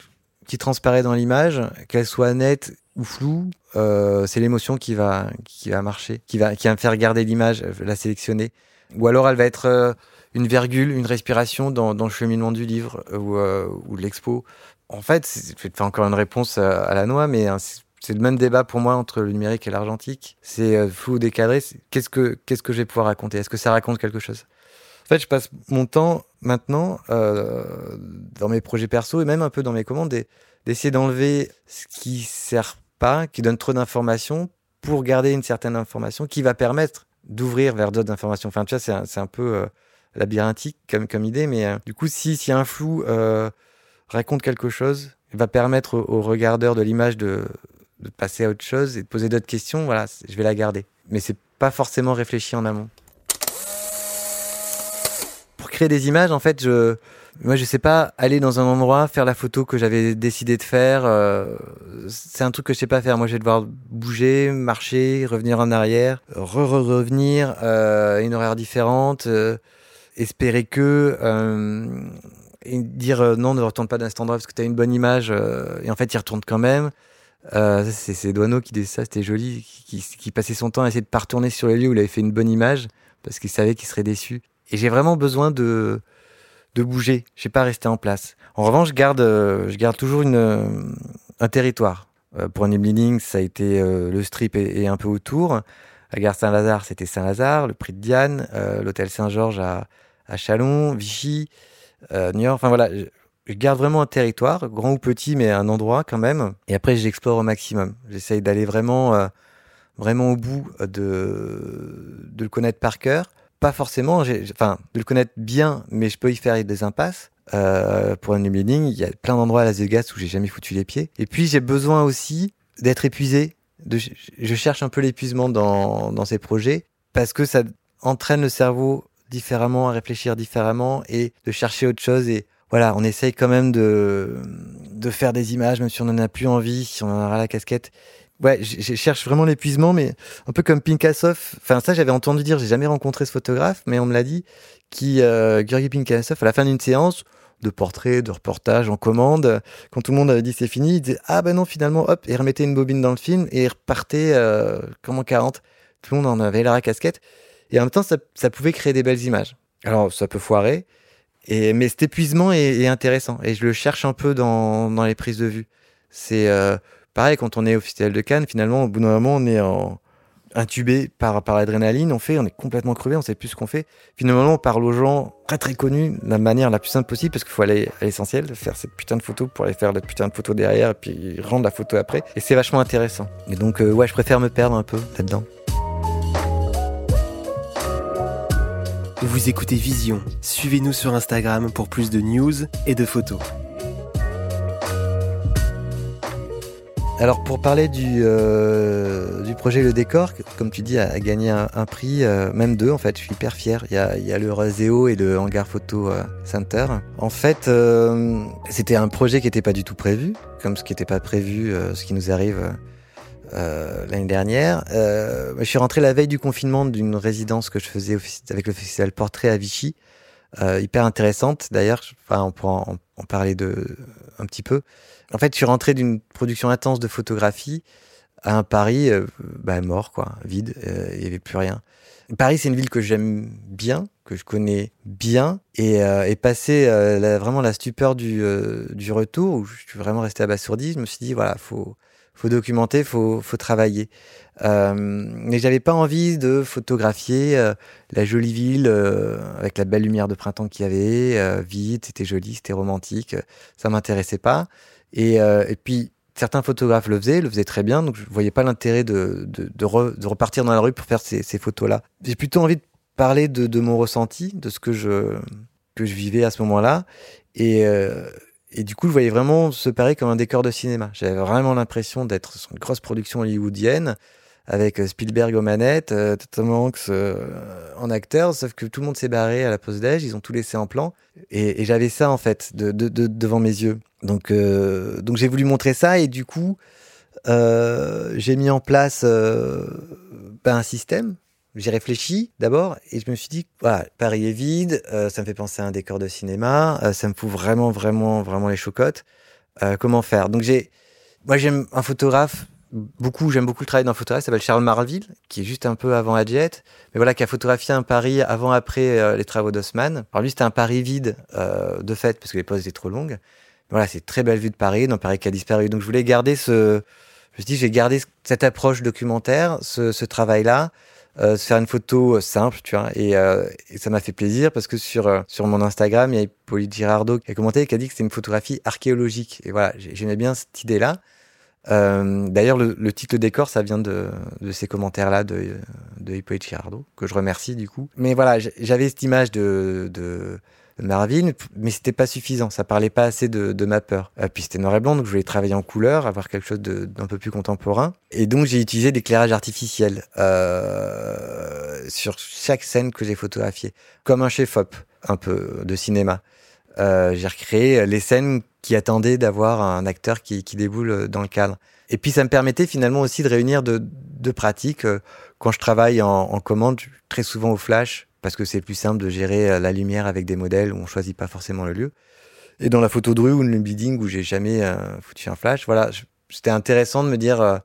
qui transparaît dans l'image, qu'elle soit nette ou floue, c'est l'émotion qui va qui va marcher, qui va qui va me faire garder l'image, la sélectionner. Ou alors elle va être une virgule, une respiration dans, le cheminement du livre euh, ou, euh, ou de l'expo. En fait, faire encore une réponse à, la noix, mais hein, c'est le même débat pour moi entre le numérique et l'argentique. C'est euh, flou ou décadré. Qu'est-ce que je vais pouvoir raconter? Est-ce que ça raconte quelque chose? En fait, je passe mon temps maintenant euh, dans mes projets perso et même un peu dans mes commandes d'essayer d'enlever ce qui sert pas, qui donne trop d'informations pour garder une certaine information qui va permettre d'ouvrir vers d'autres informations. Enfin, tu vois, c'est un, un, peu labyrinthique comme, comme idée, mais euh, du coup, si, si un flou euh, raconte quelque chose, va permettre au, regardeur de l'image de, passer à autre chose et de poser d'autres questions, voilà, je vais la garder. Mais c'est pas forcément réfléchi en amont. Pour créer des images, en fait, je, moi, je sais pas aller dans un endroit, faire la photo que j'avais décidé de faire. Euh, c'est un truc que je sais pas faire. Moi, je vais devoir bouger, marcher, revenir en arrière, re-revenir, euh, une horaire différente. Espérer que euh, et dire euh, non, ne retourne pas cet endroit parce que tu as une bonne image euh, et en fait il retourne quand même. C'est Douaneau qui disait ça, c'était joli, qui, passait son temps à essayer de pas retourner sur les lieux où il avait fait une bonne image parce qu'il savait qu'il serait déçu. Et j'ai vraiment besoin de de bouger, je sais pas rester en place. En revanche, je garde je garde toujours une un territoire. pour un Bleeding, ça a été le strip et, et, un peu autour. La gare Saint-Lazare, c'était Saint-Lazare, le prix de Diane, l'hôtel Saint-Georges à à Chalon, Vichy, euh, New York. Enfin voilà, je, garde vraiment un territoire, grand ou petit, mais un endroit quand même. Et après, j'explore au maximum. J'essaye d'aller vraiment, euh, vraiment au bout de, de le connaître par cœur. Pas forcément, enfin, de le connaître bien, mais je peux y faire des impasses. Euh, pour un building, il y a plein d'endroits à Las Vegas où j'ai jamais foutu les pieds. Et puis, j'ai besoin aussi d'être épuisé. Je cherche un peu l'épuisement dans, dans ces projets parce que ça entraîne le cerveau différemment, à réfléchir différemment et de chercher autre chose. Et voilà, on essaye quand même de, de faire des images, même si on n'en a plus envie, si on en aura la casquette. Ouais, je cherche vraiment l'épuisement, mais un peu comme Pinkassov. Enfin, ça, j'avais entendu dire, j'ai jamais rencontré ce photographe, mais on me l'a dit, qui, euh, Pinkassov, à la fin d'une séance, de portrait, de reportage en commande, quand tout le monde avait dit c'est fini, il disait ah ben non finalement hop et remettait une bobine dans le film et repartait euh, comme en 40. Tout le monde en avait la casquette. Et en même temps, ça, pouvait créer des belles images. Alors, ça peut foirer, mais cet épuisement est, intéressant. Et je le cherche un peu dans, les prises de vue. C'est euh, pareil, quand on est officiel de Cannes, finalement, au bout d'un moment, on est intubé par, l'adrénaline, on fait, on est complètement crevé, on sait plus ce qu'on fait. Finalement, on parle aux gens très très connus de la manière la plus simple possible parce qu'il faut aller à l'essentiel, faire cette putain de photo pour aller faire la putain de photo derrière et puis rendre la photo après. Et c'est vachement intéressant. Et donc, euh, ouais, je préfère me perdre un peu là-dedans. Vous écoutez Vision. Suivez-nous sur Instagram pour plus de news et de photos. Alors pour parler du, euh, projet Le Décor, comme tu dis, a, gagné un, prix, euh, même deux en fait, je suis hyper fier. Il y a, le Roseo et le Hangar Photo euh, Center. En fait, c'était un projet qui n'était pas du tout prévu, comme ce qui n'était pas prévu, ce qui nous arrive euh, l'année dernière. Euh, je suis rentré la veille du confinement d'une résidence que je faisais avec le festival Portrait à Vichy, euh, hyper intéressante d'ailleurs. On pourra en, en, parler un petit peu. En fait, je suis rentré d'une production intense de photographie à un Paris bah, mort, quoi, vide, il n'y avait plus rien. Paris, c'est une ville que j'aime bien, que je connais bien, et, euh, passer vraiment la stupeur du, du retour, où je suis vraiment resté abasourdi, je me suis dit, voilà, faut, faut documenter, faut, faut travailler. Euh, mais j'avais pas envie de photographier la jolie ville avec la belle lumière de printemps qu'il y avait, vide, c'était joli, c'était romantique, ça m'intéressait pas. Et, et puis certains photographes le faisaient, le faisaient très bien, donc je voyais pas l'intérêt de, de, repartir dans la rue pour faire ces, photos-là. J'ai plutôt envie de parler de, mon ressenti, de ce que je, que je vivais à ce moment-là. Et, euh, et du coup, je voyais vraiment se parer comme un décor de cinéma. J'avais vraiment l'impression d'être sur une grosse production hollywoodienne avec euh, Spielberg aux manettes, euh, Tom Hanks en acteur, sauf que tout le monde s'est barré à la pause d'âge, ils ont tout laissé en plan. Et, j'avais ça, en fait, de, devant mes yeux. Donc, euh, donc j'ai voulu montrer ça et du coup, euh, j'ai mis en place euh, ben, un système. J'ai réfléchi d'abord et je me suis dit, voilà, Paris est vide, ça me fait penser à un décor de cinéma, ça me fout vraiment, vraiment, vraiment les chocottes. comment faire? Donc j'ai, moi j'aime un photographe beaucoup, j'aime beaucoup le travail d'un photographe, s'appelle Charles Marville, qui est juste un peu avant Adjet, mais voilà, qui a photographié un Paris avant après les travaux d'Haussmann. Alors lui, c'était un Paris vide de fait parce que les poses étaient trop longues. Voilà, c'est très belle vue de Paris, dans Paris qui a disparu. Donc je voulais garder ce, je me suis dit, j'ai gardé cette approche documentaire, ce, ce travail-là, euh, faire une photo euh, simple, tu vois. Et, euh, et ça m'a fait plaisir parce que sur, euh, sur mon Instagram, il y a Pauline Girardot qui a commenté et qui a dit que c'était une photographie archéologique. Et voilà, j'aimais bien cette idée-là. D'ailleurs, le, titre décor, ça vient de, de ces commentaires-là de, de Hippolyte Girardot, que je remercie du coup. Mais voilà, j'avais cette image de Marvin, mais c'était pas suffisant. Ça parlait pas assez de, ma peur. Euh, puis c'était noir et blanc, donc je voulais travailler en couleur, avoir quelque chose d'un peu plus contemporain. Et donc j'ai utilisé l'éclairage artificiel euh, sur chaque scène que j'ai photographiée, comme un chef-op un peu de cinéma. Euh, j'ai recréé les scènes qui attendaient d'avoir un acteur qui, déboule dans le cadre. Et puis ça me permettait finalement aussi de réunir deux de pratiques. Quand je travaille en commande, très souvent au flash, parce que c'est plus simple de gérer euh, la lumière avec des modèles où on choisit pas forcément le lieu. Et dans la photo de rue ou le building où j'ai jamais euh, foutu un flash, voilà, c'était intéressant de me dire, euh,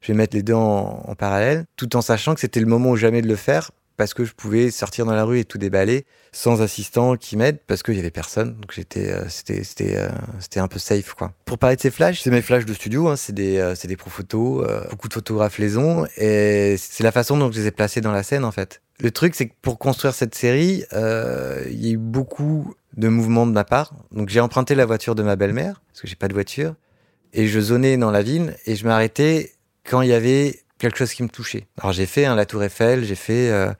je vais mettre les deux en, parallèle, tout en sachant que c'était le moment ou jamais de le faire parce que je pouvais sortir dans la rue et tout déballer sans assistant qui m'aide parce qu'il y avait personne. Donc j'étais, c'était, c'était, c'était un peu safe quoi. Pour parler de ces flashs, c'est mes flashs de studio, hein, c'est des, c'est des pro photos. beaucoup de photographes les ont et c'est la façon dont je les ai placés dans la scène en fait. Le truc, c'est que pour construire cette série, euh, il y a eu beaucoup de mouvements de ma part. Donc j'ai emprunté la voiture de ma belle-mère, parce que j'ai pas de voiture, et je zonais dans la ville, et je m'arrêtais quand il y avait quelque chose qui me touchait. Alors j'ai fait hein, la Tour Eiffel, j'ai fait euh,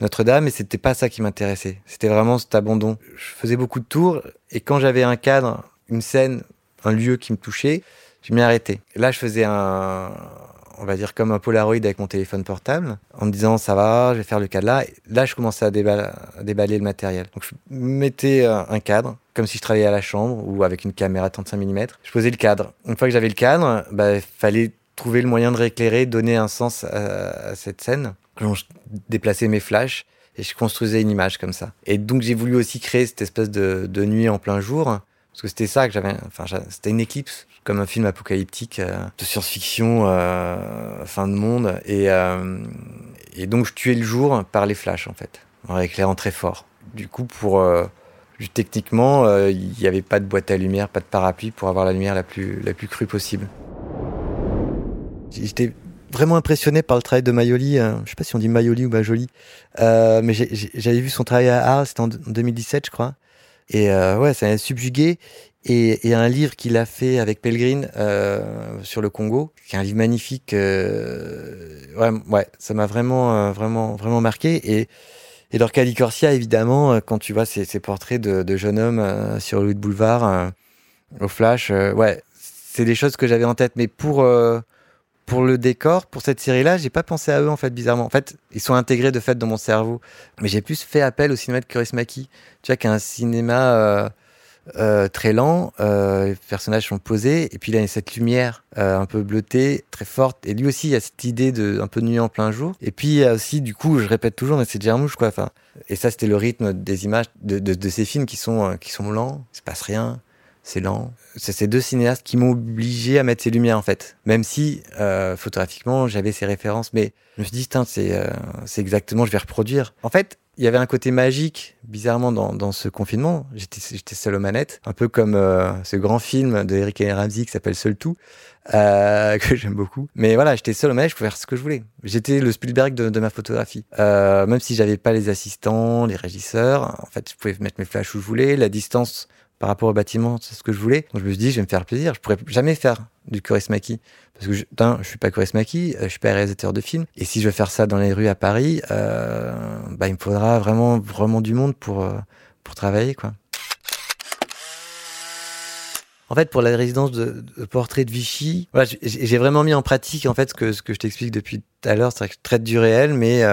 Notre-Dame, mais c'était pas ça qui m'intéressait. C'était vraiment cet abandon. Je faisais beaucoup de tours, et quand j'avais un cadre, une scène, un lieu qui me touchait, je m'y arrêtais. Là, je faisais un, on va dire comme un Polaroid avec mon téléphone portable, en me disant ça va, je vais faire le cadre là. là, je commençais à, déballer, le matériel. Donc je mettais euh, un cadre, comme si je travaillais à la chambre ou avec une caméra 35 mm. Je posais le cadre. Une fois que j'avais le cadre, bah, il fallait trouver le moyen de rééclairer, donner un sens à, cette scène. je déplaçais mes flashs et je construisais une image comme ça. Et donc j'ai voulu aussi créer cette espèce de nuit en plein jour, parce que c'était ça que j'avais. Enfin, c'était une éclipse comme un film apocalyptique euh, de science-fiction, euh, fin de monde. Et, euh, et, donc je tuais le jour par les flashs en fait, en éclairant très fort. Du coup, pour techniquement, il n'y avait pas de boîte à lumière, pas de parapluie pour avoir la lumière la plus, la plus crue possible. J'étais vraiment impressionné par le travail de Mayoli. Je je sais pas si on dit Mayoli ou Majoli, mais j'avais vu son travail à Arles, c'était en 2017, je crois. Et ouais, ça m'a subjugué. Et, et un livre qu'il a fait avec Pellegrin euh, sur le Congo, qui est un livre magnifique. Euh, ouais, ouais, ça m'a vraiment, euh, vraiment, vraiment marqué. Et, et Lorca Corsia, évidemment, euh, quand tu vois ces, ces portraits de, de jeunes hommes euh, sur le boulevard, au flash, ouais, c'est des choses que j'avais en tête. Mais pour pour le décor, pour cette série-là, j'ai pas pensé à eux en fait bizarrement. En fait, ils sont intégrés de fait dans mon cerveau. Mais j'ai plus fait appel au cinéma de Kurismaki, tu vois, qui est un cinéma euh, très lent, euh, les personnages sont posés, et puis il y a cette lumière euh, un peu bleutée, très forte, et lui aussi il y a cette idée de un peu de nuit en plein jour, et puis il y a aussi, du coup, je répète toujours, mais c'est Jarmouche quoi, enfin, et ça c'était le rythme des images de, ces films qui sont, euh, qui sont lents, il se passe rien, c'est lent. C'est ces deux cinéastes qui m'ont obligé à mettre ces lumières en fait. Même si euh, photographiquement j'avais ces références, mais je me suis dit, c'est euh, c'est exactement, je vais reproduire. En fait, il y avait un côté magique, bizarrement, dans, dans ce confinement. J'étais, j'étais seul aux manettes, un peu comme euh, ce grand film de Eric et Ramsey qui s'appelle Seul tout, euh, *laughs* que j'aime beaucoup. Mais voilà, j'étais seul aux manettes, je pouvais faire ce que je voulais. J'étais le Spielberg de, de ma photographie. Euh, même si j'avais pas les assistants, les régisseurs, en fait, je pouvais mettre mes flashs où je voulais. La distance par rapport au bâtiment, c'est ce que je voulais. Donc je me suis dit, je vais me faire plaisir. Je pourrais jamais faire du Kurismaki. Parce que, je, d'un, je suis pas Kurismaki, euh, je suis pas réalisateur de films. Et si je veux faire ça dans les rues à Paris, euh, bah, il me faudra vraiment, vraiment du monde pour, euh, pour travailler, quoi. En fait, pour la résidence de, portrait de Vichy, voilà, j'ai vraiment mis en pratique en fait ce que, je t'explique depuis tout à l'heure, c'est que je traite du réel, mais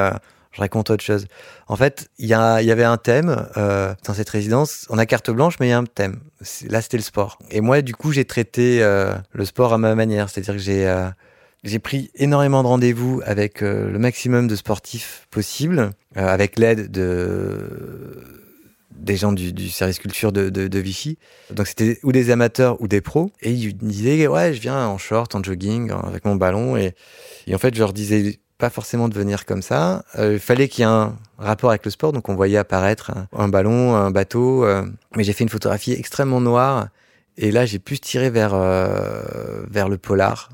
je raconte autre chose. En fait, il y, y avait un thème euh, dans cette résidence. On a carte blanche, mais il y a un thème. Là, c'était le sport. Et moi, du coup, j'ai traité euh, le sport à ma manière. C'est-à-dire que j'ai euh, pris énormément de rendez-vous avec le maximum de sportifs possible, avec l'aide de des gens du, service culture de, Vichy. Donc c'était ou des amateurs ou des pros. Et ils me disaient, ouais, je viens en short, en jogging, avec mon ballon. Et en fait, je leur disais, pas forcément de venir comme ça. Euh, il fallait qu'il y ait un rapport avec le sport, donc on voyait apparaître un, un ballon, un bateau. Euh, mais j'ai fait une photographie extrêmement noire, et là j'ai pu se tirer vers euh, vers le polar,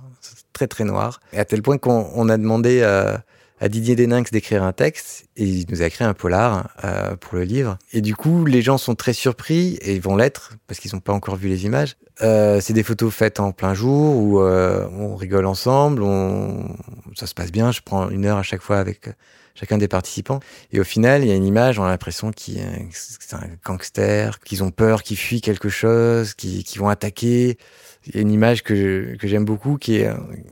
très très noir, et à tel point qu'on on a demandé euh, à Didier Deninx d'écrire un texte, et il nous a écrit un polar euh, pour le livre. Et du coup, les gens sont très surpris, et ils vont l'être, parce qu'ils n'ont pas encore vu les images. Euh, c'est des photos faites en plein jour, où euh, on rigole ensemble, on... ça se passe bien, je prends une heure à chaque fois avec chacun des participants. Et au final, il y a une image, on a l'impression qu'ils c'est un gangster, qu'ils ont peur, qu'ils fuient quelque chose, qu'ils vont attaquer. Il y a une image que, que j'aime beaucoup, qui est,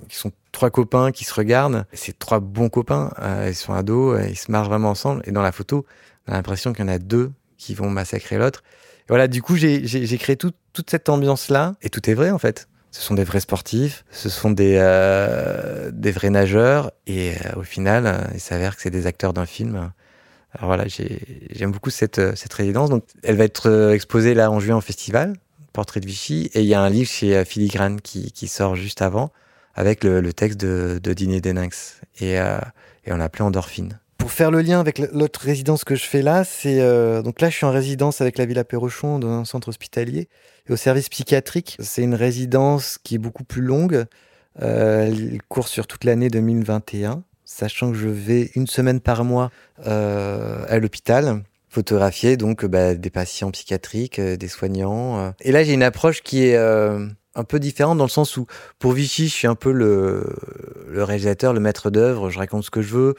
qui sont trois copains qui se regardent. C'est trois bons copains. Euh, ils sont ados, ils se marrent vraiment ensemble. Et dans la photo, on a l'impression qu'il y en a deux qui vont massacrer l'autre. Voilà, du coup, j'ai créé tout, toute cette ambiance-là. Et tout est vrai, en fait. Ce sont des vrais sportifs, ce sont des, euh, vrais nageurs. Et euh, au final, euh, il s'avère que c'est des acteurs d'un film. Alors voilà, j'aime beaucoup cette, cette résidence. Donc, elle va être exposée là en juin au festival, Portrait de Vichy. Et il y a un livre chez Filigrane qui, qui sort juste avant avec le, le texte de, de Deninx. Et, euh, et on l'appelait Endorphine. Pour faire le lien avec l'autre résidence que je fais là, c'est euh, donc là je suis en résidence avec la Villa Perrochon dans un centre hospitalier et au service psychiatrique. C'est une résidence qui est beaucoup plus longue. Euh, elle court sur toute l'année 2021, sachant que je vais une semaine par mois euh, à l'hôpital photographier donc bah, des patients psychiatriques, euh, des soignants. euh. Et là j'ai une approche qui est euh, un peu différente dans le sens où pour Vichy je suis un peu le, réalisateur, le maître d'œuvre, je raconte ce que je veux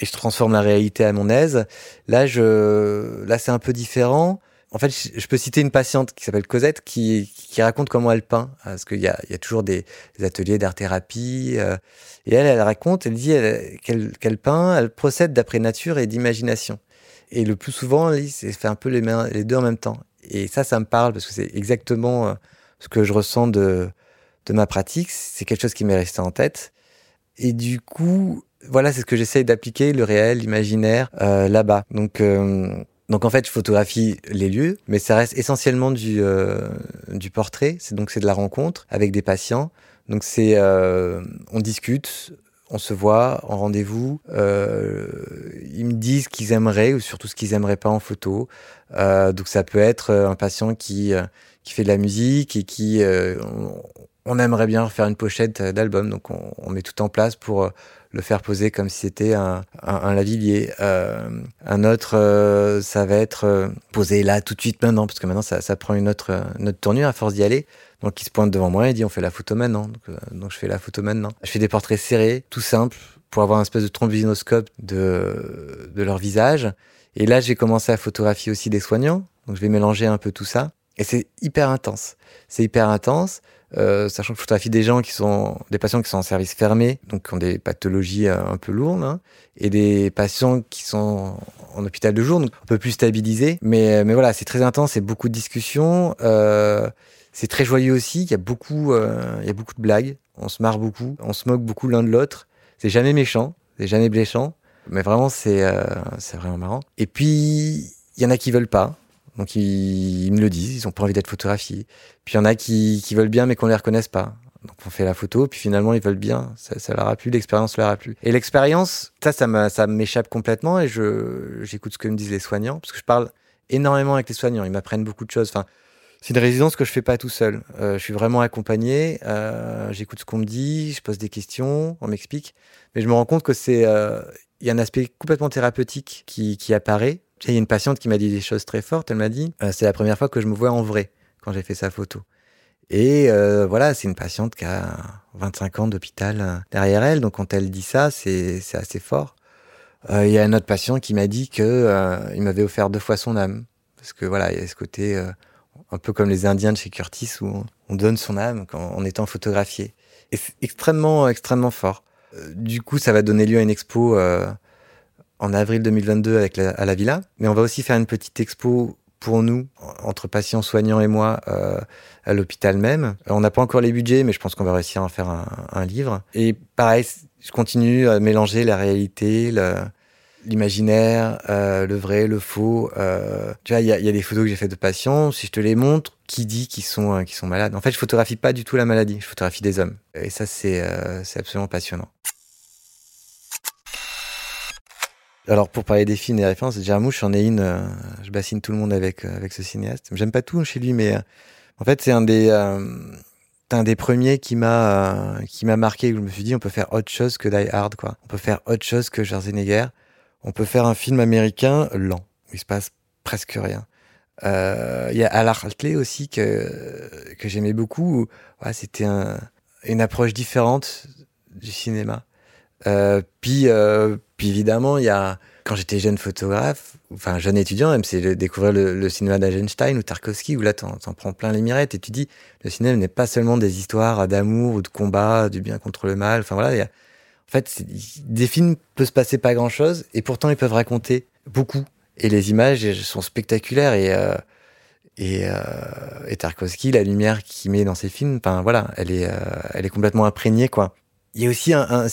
et je transforme la réalité à mon aise. Là, je, là, c'est un peu différent. En fait, je peux citer une patiente qui s'appelle Cosette qui, qui raconte comment elle peint, parce qu'il y a, y a toujours des, ateliers d'art-thérapie. Euh, et elle, elle raconte, elle dit qu'elle peint, elle procède d'après nature et d'imagination. Et le plus souvent, elle fait un peu les, les deux en même temps. Et ça, ça me parle parce que c'est exactement euh, ce que je ressens de, ma pratique. C'est quelque chose qui m'est resté en tête. Et du coup, voilà, c'est ce que j'essaye d'appliquer, le réel, l'imaginaire, euh, là-bas. Donc, euh, donc en fait, je photographie les lieux, mais ça reste essentiellement du, euh, du portrait. C'est donc c'est de la rencontre avec des patients. Donc c'est, on discute, on se voit en rendez-vous. Ils me disent ce qu'ils aimeraient ou surtout ce qu'ils aimeraient pas en photo. Donc ça peut être un patient qui qui fait de la musique et qui on, on aimerait bien faire une pochette d'album. Donc on, on met tout en place pour le faire poser comme si c'était un, un, un lavillier. Euh, un autre, euh, ça va être euh, posé là tout de suite maintenant, parce que maintenant ça, ça prend une autre, une autre tournure à force d'y aller. Donc il se pointe devant moi et dit on fait la photo maintenant. Donc, euh, donc je fais la photo maintenant. Je fais des portraits serrés, tout simple, pour avoir un espèce de trombinoscope de, de leur visage. Et là j'ai commencé à photographier aussi des soignants. Donc je vais mélanger un peu tout ça. Et c'est hyper intense. C'est hyper intense. Euh, sachant que je photographie des gens qui sont des patients qui sont en service fermé, donc qui ont des pathologies euh, un peu lourdes, hein, et des patients qui sont en hôpital de jour, donc un peu plus stabilisés. Mais, mais voilà, c'est très intense, c'est beaucoup de discussions. Euh, c'est très joyeux aussi. Il y a beaucoup, euh, il y a beaucoup de blagues. On se marre beaucoup, on se moque beaucoup l'un de l'autre. C'est jamais méchant, c'est jamais blessant, mais vraiment c'est euh, c'est vraiment marrant. Et puis il y en a qui veulent pas. Donc ils, me le disent, ils ont pas envie d'être photographiés. Puis il y en a qui, qui veulent bien mais qu'on les reconnaisse pas. Donc on fait la photo, puis finalement ils veulent bien, ça, ça leur a plu, l'expérience leur a plu. Et l'expérience, ça, ça m'échappe complètement et je j'écoute ce que me disent les soignants, parce que je parle énormément avec les soignants, ils m'apprennent beaucoup de choses. Enfin, c'est une résidence que je fais pas tout seul. Euh, je suis vraiment accompagné, euh, j'écoute ce qu'on me dit, je pose des questions, on m'explique, mais je me rends compte que c'est euh, il y a un aspect complètement thérapeutique qui, qui apparaît. Il y a une patiente qui m'a dit des choses très fortes. Elle m'a dit euh, c'est la première fois que je me vois en vrai quand j'ai fait sa photo. Et euh, voilà, c'est une patiente qui a 25 ans d'hôpital euh, derrière elle. Donc quand elle dit ça, c'est assez fort. Il y a un autre patient qui m'a dit que il m'avait offert deux fois son âme. Parce que voilà, il y a ce côté un peu comme les Indiens de chez Curtis où on, donne son âme quand, en étant photographié. Et c'est extrêmement, extrêmement fort. du coup, ça va donner lieu à une expo en avril 2022 avec à la Villa. Mais on va aussi faire une petite expo pour nous, entre patients, soignants et moi, euh, à l'hôpital même. On n'a pas encore les budgets, mais je pense qu'on va réussir à en faire un, livre. Et pareil, je continue à mélanger la réalité, l'imaginaire, euh, le vrai, le faux. Euh, tu vois, il y a, y a, des photos que j'ai faites de patients. Si je te les montre, qui dit qu'ils sont, euh, qu'ils sont malades? En fait, je photographie pas du tout la maladie. Je photographie des hommes. Et ça, c'est euh, c'est absolument passionnant. Alors pour parler des films et des références, Jarmouche, j'en ai une, euh, je bassine tout le monde avec euh, avec ce cinéaste. J'aime pas tout chez lui, mais euh, en fait c'est un des un des premiers qui m'a qui m'a marqué. Où je me suis dit on peut faire autre chose que Die Hard, quoi. On peut faire autre chose que Schwarzenegger. On peut faire un film américain lent. Il se passe presque rien. Il y a Al Hartley aussi que que j'aimais beaucoup. Ouais, c'était un, une approche différente du cinéma. Puis, puis évidemment, il y a quand j'étais jeune photographe, enfin jeune étudiant, même c'est découvrir le, le cinéma d'Eisenstein ou Tarkovsky, où là t'en, t'en prends plein les mirettes et tu dis le cinéma n'est pas seulement des histoires d'amour ou de combat, du bien contre le mal. Enfin voilà, en fait, des films peut se passer pas grand chose et pourtant ils peuvent raconter beaucoup. Et les images sont spectaculaires et euh, et, euh, et Tarkovsky, la lumière qu'il met dans ses films, enfin voilà, elle est, euh, elle est complètement imprégnée quoi. Il y a aussi un, un,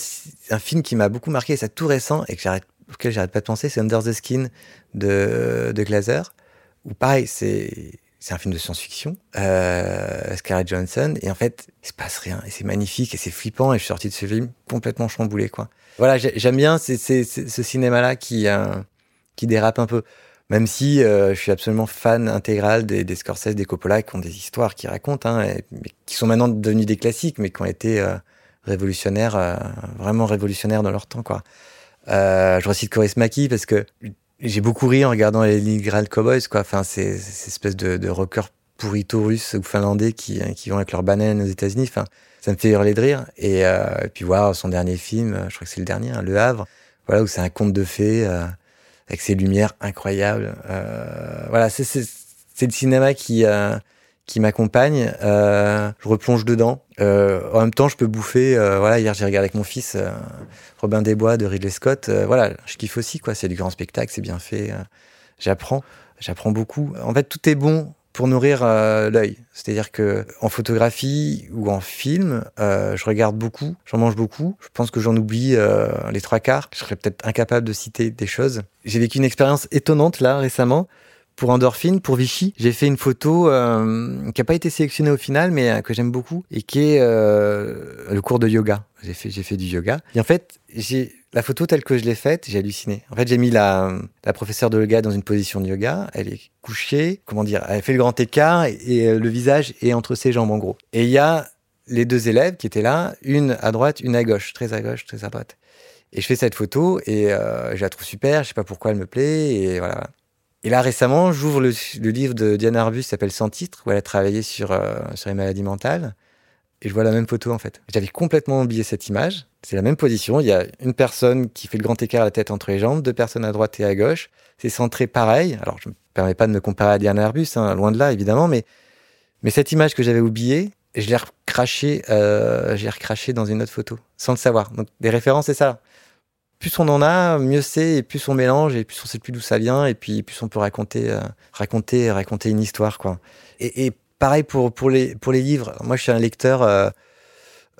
un film qui m'a beaucoup marqué, c'est tout récent et que j'arrête, auquel j'arrête pas de penser, c'est Under the Skin de, de Glazer. Où pareil, c'est c'est un film de science-fiction, euh, Scarlett Johansson, et en fait, il se passe rien, et c'est magnifique, et c'est flippant, et je suis sorti de ce film complètement chamboulé, quoi. Voilà, j'aime bien c'est, c'est, ce cinéma-là qui, euh, qui dérape un peu, même si euh, je suis absolument fan intégral des, des Scorsese, des Coppola, qui ont des histoires qui racontent, hein, et, qui sont maintenant devenues des classiques, mais qui ont été euh, révolutionnaires, euh, vraiment révolutionnaires dans leur temps, quoi. Euh, je recite Coris Maki parce que j'ai beaucoup ri en regardant les Leningrad Cowboys, quoi. Enfin, c'est cette espèce de, de rockers pourrito russes ou finlandais qui, qui vont avec leurs bananes aux États-Unis. Enfin, ça me fait hurler de rire. Et, euh, et puis voir son dernier film, je crois que c'est le dernier, hein, Le Havre, voilà, où c'est un conte de fées euh, avec ses lumières incroyables. Euh, voilà, c'est le cinéma qui, euh, qui m'accompagne. Euh, je replonge dedans. Euh, en même temps, je peux bouffer. Euh, voilà, hier j'ai regardé avec mon fils Robin des Bois de Ridley Scott. Voilà, je kiffe aussi quoi. C'est du grand spectacle, c'est bien fait. J'apprends, j'apprends beaucoup. En fait, tout est bon pour nourrir l'œil. C'est-à-dire que en photographie ou en film, je regarde beaucoup, j'en mange beaucoup. Je pense que j'en oublie les trois quarts. Je serais peut-être incapable de citer des choses. J'ai vécu une expérience étonnante là récemment pour Endorphine, pour Vichy, j'ai fait une photo euh, qui n'a pas été sélectionnée au final, mais euh, que j'aime beaucoup et qui est euh, le cours de yoga. J'ai fait, du yoga. Et en fait, la photo telle que je l'ai faite, j'ai halluciné. En fait, j'ai mis la, professeure de yoga dans une position de yoga. Elle est couchée, comment dire, elle fait le grand écart et, le visage est entre ses jambes en gros. Et il y a les deux élèves qui étaient là, une à droite, une à gauche, très à gauche, très à droite. Et je fais cette photo et je la trouve super. Je sais pas pourquoi elle me plaît et voilà. Et là, récemment, j'ouvre le, le, livre de Diane Arbus qui s'appelle Sans titre, où elle a travaillé sur, euh, sur les maladies mentales. Et je vois la même photo, en fait. J'avais complètement oublié cette image. C'est la même position. Il y a une personne qui fait le grand écart à la tête entre les jambes, deux personnes à droite et à gauche. C'est centré pareil. Alors, je ne me permets pas de me comparer à Diane Arbus, hein, loin de là, évidemment, mais, mais cette image que j'avais oubliée, je l'ai recraché, euh, j'ai recraché dans une autre photo, sans le savoir. Donc, des références, c'est ça plus on en a, mieux c'est, et plus on mélange, et plus on sait plus d'où ça vient, et puis plus on peut raconter, euh, raconter, raconter une histoire, quoi. Et, pareil pour pour les pour les livres. Moi, je suis un lecteur euh,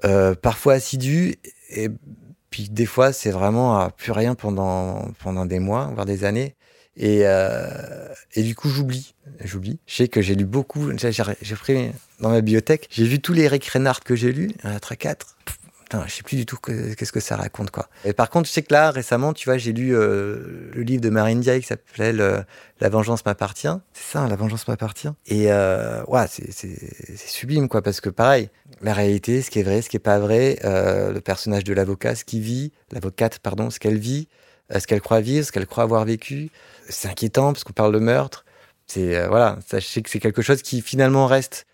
euh, parfois assidu, et puis des fois, c'est vraiment plus rien pendant pendant des mois, voire des années. Et, et du coup, j'oublie. J'oublie. Je sais que j'ai lu beaucoup. J'ai pris dans ma bibliothèque, j'ai vu tous les Rick Reinhardt que j'ai lus, un 4 je je sais plus du tout qu'est-ce que ça raconte quoi. Et par contre, je sais que là récemment, tu vois, j'ai lu euh, le livre de Marine Diaye qui s'appelait La vengeance m'appartient. C'est ça, La vengeance m'appartient. Et euh, ouais, c'est sublime quoi, parce que pareil, la réalité, ce qui est vrai, ce qui est pas vrai, euh, le personnage de l'avocat, ce qu'il vit, l'avocate, pardon, ce qu'elle vit, ce qu'elle croit vivre, ce qu'elle croit avoir vécu, c'est inquiétant parce qu'on parle de meurtre. C'est voilà, sais que c'est quelque chose qui finalement reste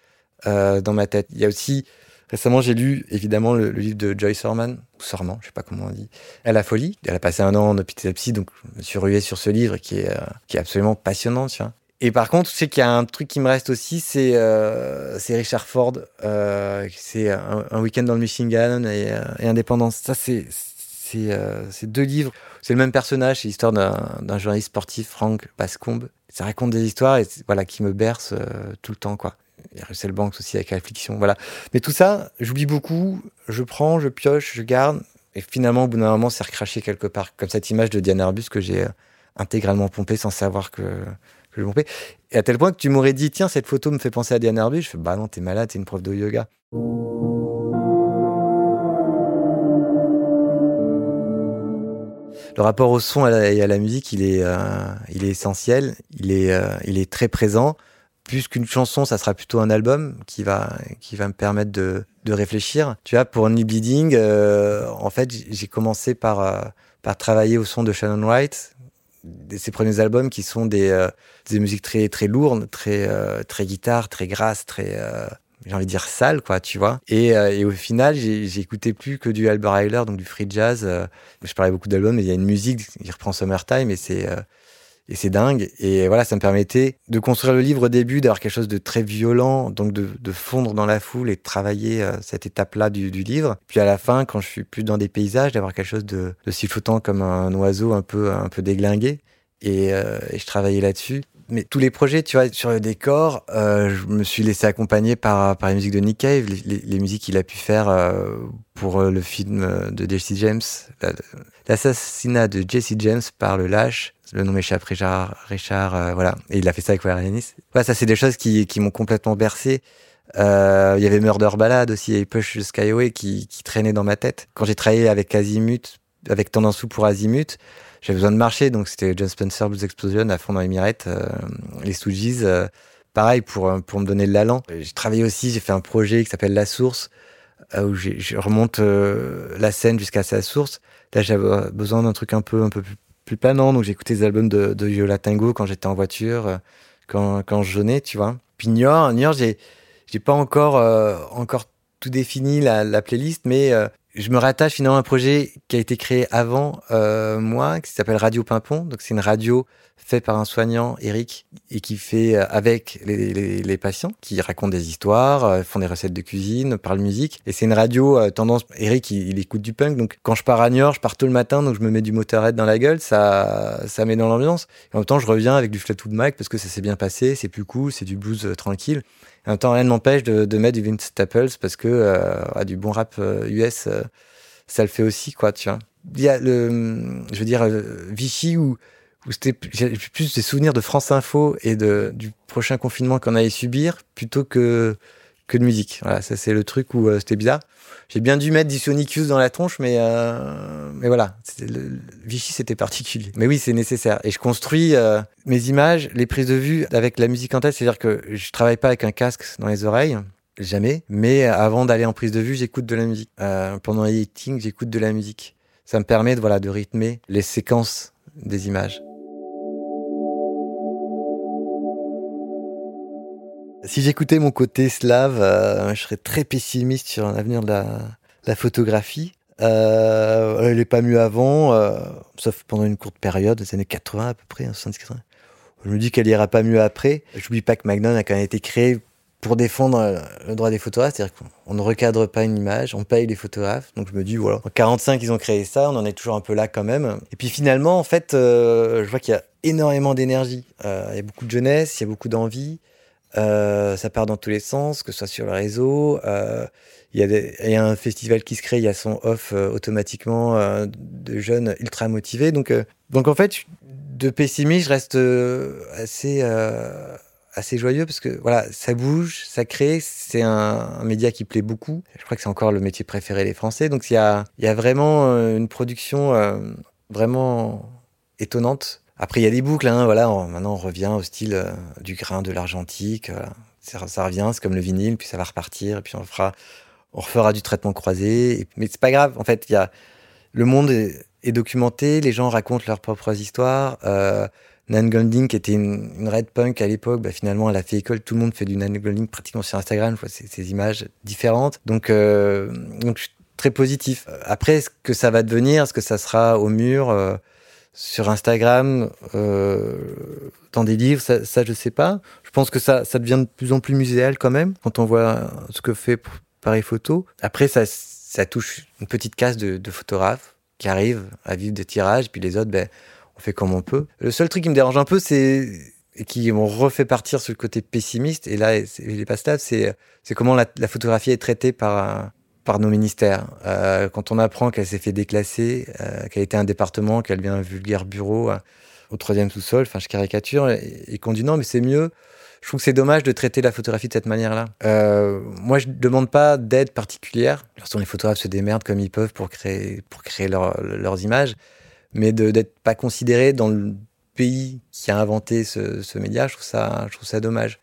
dans ma tête. Il y a aussi Récemment, j'ai lu évidemment le, livre de Joyce Orman, ou Sorman, je sais pas comment on dit. Elle a folie. Elle a passé un an en hôpital psy, donc je me suis rué sur ce livre qui est, euh, absolument passionnant, vois. Et par contre, je sais qu'il y a un truc qui me reste aussi, c'est euh, Richard Ford. Euh, c'est un, week-end dans le Michigan et, et Indépendance. Ça, c'est deux livres. C'est le même personnage, c'est l'histoire d'un journaliste sportif, Frank Bascombe. Ça raconte des histoires et voilà qui me berce tout le temps, quoi. Il y a Russell Banks aussi avec Affliction, voilà. Mais tout ça, j'oublie beaucoup, je prends, je pioche, je garde, et finalement, au bout d'un moment, c'est recraché quelque part. Comme cette image de Diane Arbus que j'ai euh, intégralement pompée sans savoir que, que je pompais. Et à tel point que tu m'aurais dit, tiens, cette photo me fait penser à Diane Arbus. Je fais, bah non, t'es malade, t'es une prof de yoga. Le rapport au son et à la musique, il est, euh, il est essentiel, il est, euh, il est très présent plus qu'une chanson, ça sera plutôt un album qui va, qui va me permettre de, de réfléchir. Tu vois, pour Only Bleeding, euh, en fait, j'ai commencé par, euh, par travailler au son de Shannon Wright, ses premiers albums qui sont des, euh, des musiques très, très lourdes, très, très guitare, très grasse, très, j'ai envie de dire sale, quoi, tu vois. Et, et au final, j'ai écouté plus que du Albert Ayler, donc du free jazz. je parlais beaucoup d'albums, mais il y a une musique, il reprend Summertime, et c'est et c'est dingue. Et voilà, ça me permettait de construire le livre au début, d'avoir quelque chose de très violent, donc de, fondre dans la foule et de travailler euh, cette étape-là du, du, livre. Puis à la fin, quand je suis plus dans des paysages, d'avoir quelque chose de, sifflotant comme un oiseau un peu, un peu déglingué. Et, euh, et je travaillais là-dessus. Mais tous les projets, tu vois, sur le décor, euh, je me suis laissé accompagner par, par les musiques de Nick Cave, les, musiques qu'il a pu faire euh, pour le film de Jesse James, l'assassinat de Jesse James par le lâche le nom m'échappe, Richard, euh, voilà. Et il a fait ça avec Warrenis. Ouais, ça, c'est des choses qui, qui m'ont complètement bercé. Euh, il y avait Murder Ballad aussi et Push Skyway qui, qui traînaient dans ma tête. Quand j'ai travaillé avec Azimut, avec Tendance pour Azimut, j'avais besoin de marcher, donc c'était John Spencer Blues Explosion à fond dans les mirettes, euh, les Stooges, euh, pareil pour pour me donner de l'allant. J'ai travaillé aussi, j'ai fait un projet qui s'appelle La Source, où je remonte la scène jusqu'à sa source. Là, j'avais besoin d'un truc un peu un peu plus plus planant. Donc j'écoutais des albums de, de Viola Tango quand j'étais en voiture, euh, quand, quand je jeûnais, tu vois. Puis Niort, Niort, j'ai, j'ai pas encore, euh, encore tout défini la, la playlist, mais euh, je me rattache finalement à un projet qui a été créé avant moi, qui s'appelle Radio Pimpon. Donc c'est une radio fait par un soignant, Eric, et qui fait euh, avec les, patients, qui racontent des histoires, euh, font des recettes de cuisine, parlent musique. Et c'est une radio euh, tendance. Eric, il, écoute du punk, donc quand je pars à Niort, je pars tôt le matin, donc je me mets du Motorhead dans la gueule, ça, ça met dans l'ambiance. Et en même temps, je reviens avec du Fleetwood Mac parce que ça s'est bien passé, c'est plus cool, c'est du blues tranquille. Et en même temps, rien ne m'empêche de, mettre du Vince Staples parce que du bon rap US, ça le fait aussi, quoi, tu vois. Il y a le, je veux dire, Vichy où où c'était plus des souvenirs de France Info et de du prochain confinement qu'on allait subir plutôt que que de musique. Voilà, ça c'est le truc où euh, c'était bizarre. J'ai bien dû mettre du Sonicus dans la tronche, mais euh, mais voilà, Vichy c'était particulier. Mais oui, c'est nécessaire. Et je construis euh, mes images, les prises de vue avec la musique en tête. C'est-à-dire que je travaille pas avec un casque dans les oreilles, jamais. Mais avant d'aller en prise de vue, j'écoute de la musique. Euh, pendant l'editing, j'écoute de la musique. Ça me permet de voilà de rythmer les séquences des images. Si j'écoutais mon côté slave, euh, je serais très pessimiste sur l'avenir de la, photographie. Euh, elle n'est pas mieux avant, euh, sauf pendant une courte période, des années 80 à peu près, 70 hein, 80. Je me dis qu'elle ira pas mieux après. J'oublie pas que Magnon a quand même été créé pour défendre le droit des photographes, c'est-à-dire qu'on ne recadre pas une image, on paye les photographes. Donc je me dis, voilà, en 45, ils ont créé ça, on en est toujours un peu là quand même. Et puis finalement, en fait, je vois qu'il y a énormément d'énergie. Il y a beaucoup de jeunesse, il y a beaucoup d'envie. Euh, ça part dans tous les sens, que ce soit sur le réseau. Euh, il y, y, a un festival qui se crée, il y a son off euh, automatiquement euh, de jeunes ultra motivés. Donc, euh, donc en fait, de pessimiste, je reste euh, assez, euh, assez joyeux parce que voilà, ça bouge, ça crée. C'est un, média qui plaît beaucoup. Je crois que c'est encore le métier préféré des Français. Donc il y a, il y a vraiment euh, une production vraiment étonnante. Après, il y a des boucles. Hein, voilà, maintenant, on revient au style du grain, de l'argentique. Ça, ça, revient, c'est comme le vinyle, puis ça va repartir, et puis on fera, on du traitement croisé. mais c'est pas grave. En fait, il y a le monde est, documenté, les gens racontent leurs propres histoires. Euh, Nan Golding, qui était une, red punk à l'époque, bah, finalement, elle a fait école. Tout le monde fait du Nan Golding pratiquement sur Instagram. Je vois ces, images différentes. Donc, euh, donc, je suis très positif. Après, ce que ça va devenir, ce que ça sera au mur, euh, sur Instagram, euh, dans des livres, ça, ça, je sais pas. Je pense que ça, devient de plus en plus muséal quand même, quand on voit ce que fait Paris Photo. Après, ça, touche une petite case de, de photographe qui arrivent à vivre des tirages, puis les autres, ben, on fait comme on peut. Le seul truc qui me dérange un peu, c'est qui m'ont refait partir sur le côté pessimiste, et là, il pas stable, c'est comment la, photographie est traitée par par nos ministères. Euh, quand on apprend qu'elle s'est fait déclasser, euh, qu'elle était un département, qu'elle vient un vulgaire bureau euh, au troisième sous-sol, enfin je caricature, et, et qu'on dit non, mais c'est mieux je trouve que c'est dommage de traiter la photographie de cette manière-là. Moi, je ne demande pas d'aide particulière. les photographes se démerdent comme ils peuvent pour créer, pour créer leurs images, mais d'être pas considéré dans le pays qui a inventé ce, média, je trouve ça, je trouve ça dommage.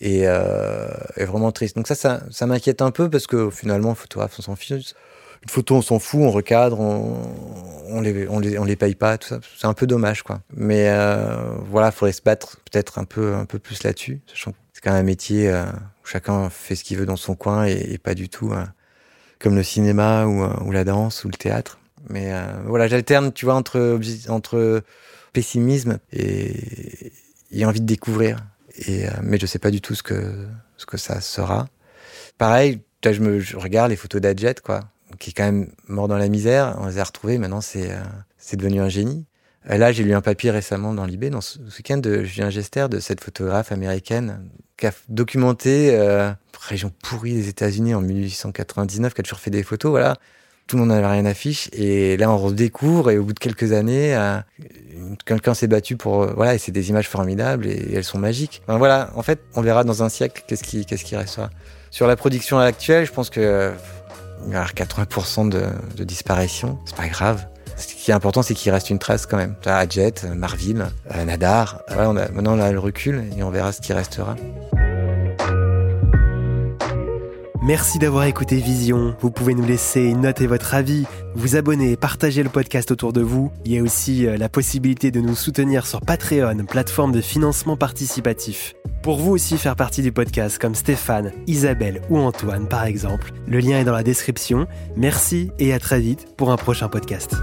Et, euh, vraiment triste. Donc ça, ça, ça m'inquiète un peu parce que finalement, photographe, on s'en fiche une photo, on s'en fout, on recadre, on, on, les, on, les, on les paye pas, tout ça. C'est un peu dommage, quoi. Mais euh, voilà, il faudrait se battre peut-être un peu, un peu plus là-dessus, sachant que c'est quand même un métier euh, où chacun fait ce qu'il veut dans son coin et, pas du tout euh, comme le cinéma ou, ou, la danse ou le théâtre. Mais voilà, j'alterne, tu vois, entre, entre pessimisme et, et envie de découvrir. Et, mais je sais pas du tout ce que, ce que ça sera. Pareil, je, regarde les photos d'Adjet, quoi qui est quand même mort dans la misère. On les a retrouvés. Maintenant, c'est euh, devenu un génie. Là, j'ai lu un papier récemment dans l'IB, dans ce, week-end, de Julien Gester, de cette photographe américaine, qui a documenté euh, région pourrie des États-Unis en 1899, qui a toujours fait des photos. Voilà, tout le monde n'avait rien affiche. Et là, on redécouvre. Et au bout de quelques années, euh, quelqu'un s'est battu pour. Euh, voilà, et c'est des images formidables et, elles sont magiques. voilà, en fait, on verra dans un siècle qu'est-ce qui, qu'est-ce qui restera. Sur la production actuelle, je pense que y a 80% de, de disparition, c'est pas grave. Ce qui est important, c'est qu'il reste une trace quand même. Adjet, Marville, euh, Nadar. on a, maintenant, on a le recul et on verra ce qui restera. Merci d'avoir écouté Vision. Vous pouvez nous laisser une note et votre avis, vous abonner, partager le podcast autour de vous. Il y a aussi euh, la possibilité de nous soutenir sur Patreon, plateforme de financement participatif. Pour vous aussi faire partie du podcast comme Stéphane, Isabelle ou Antoine par exemple, le lien est dans la description. Merci et à très vite pour un prochain podcast.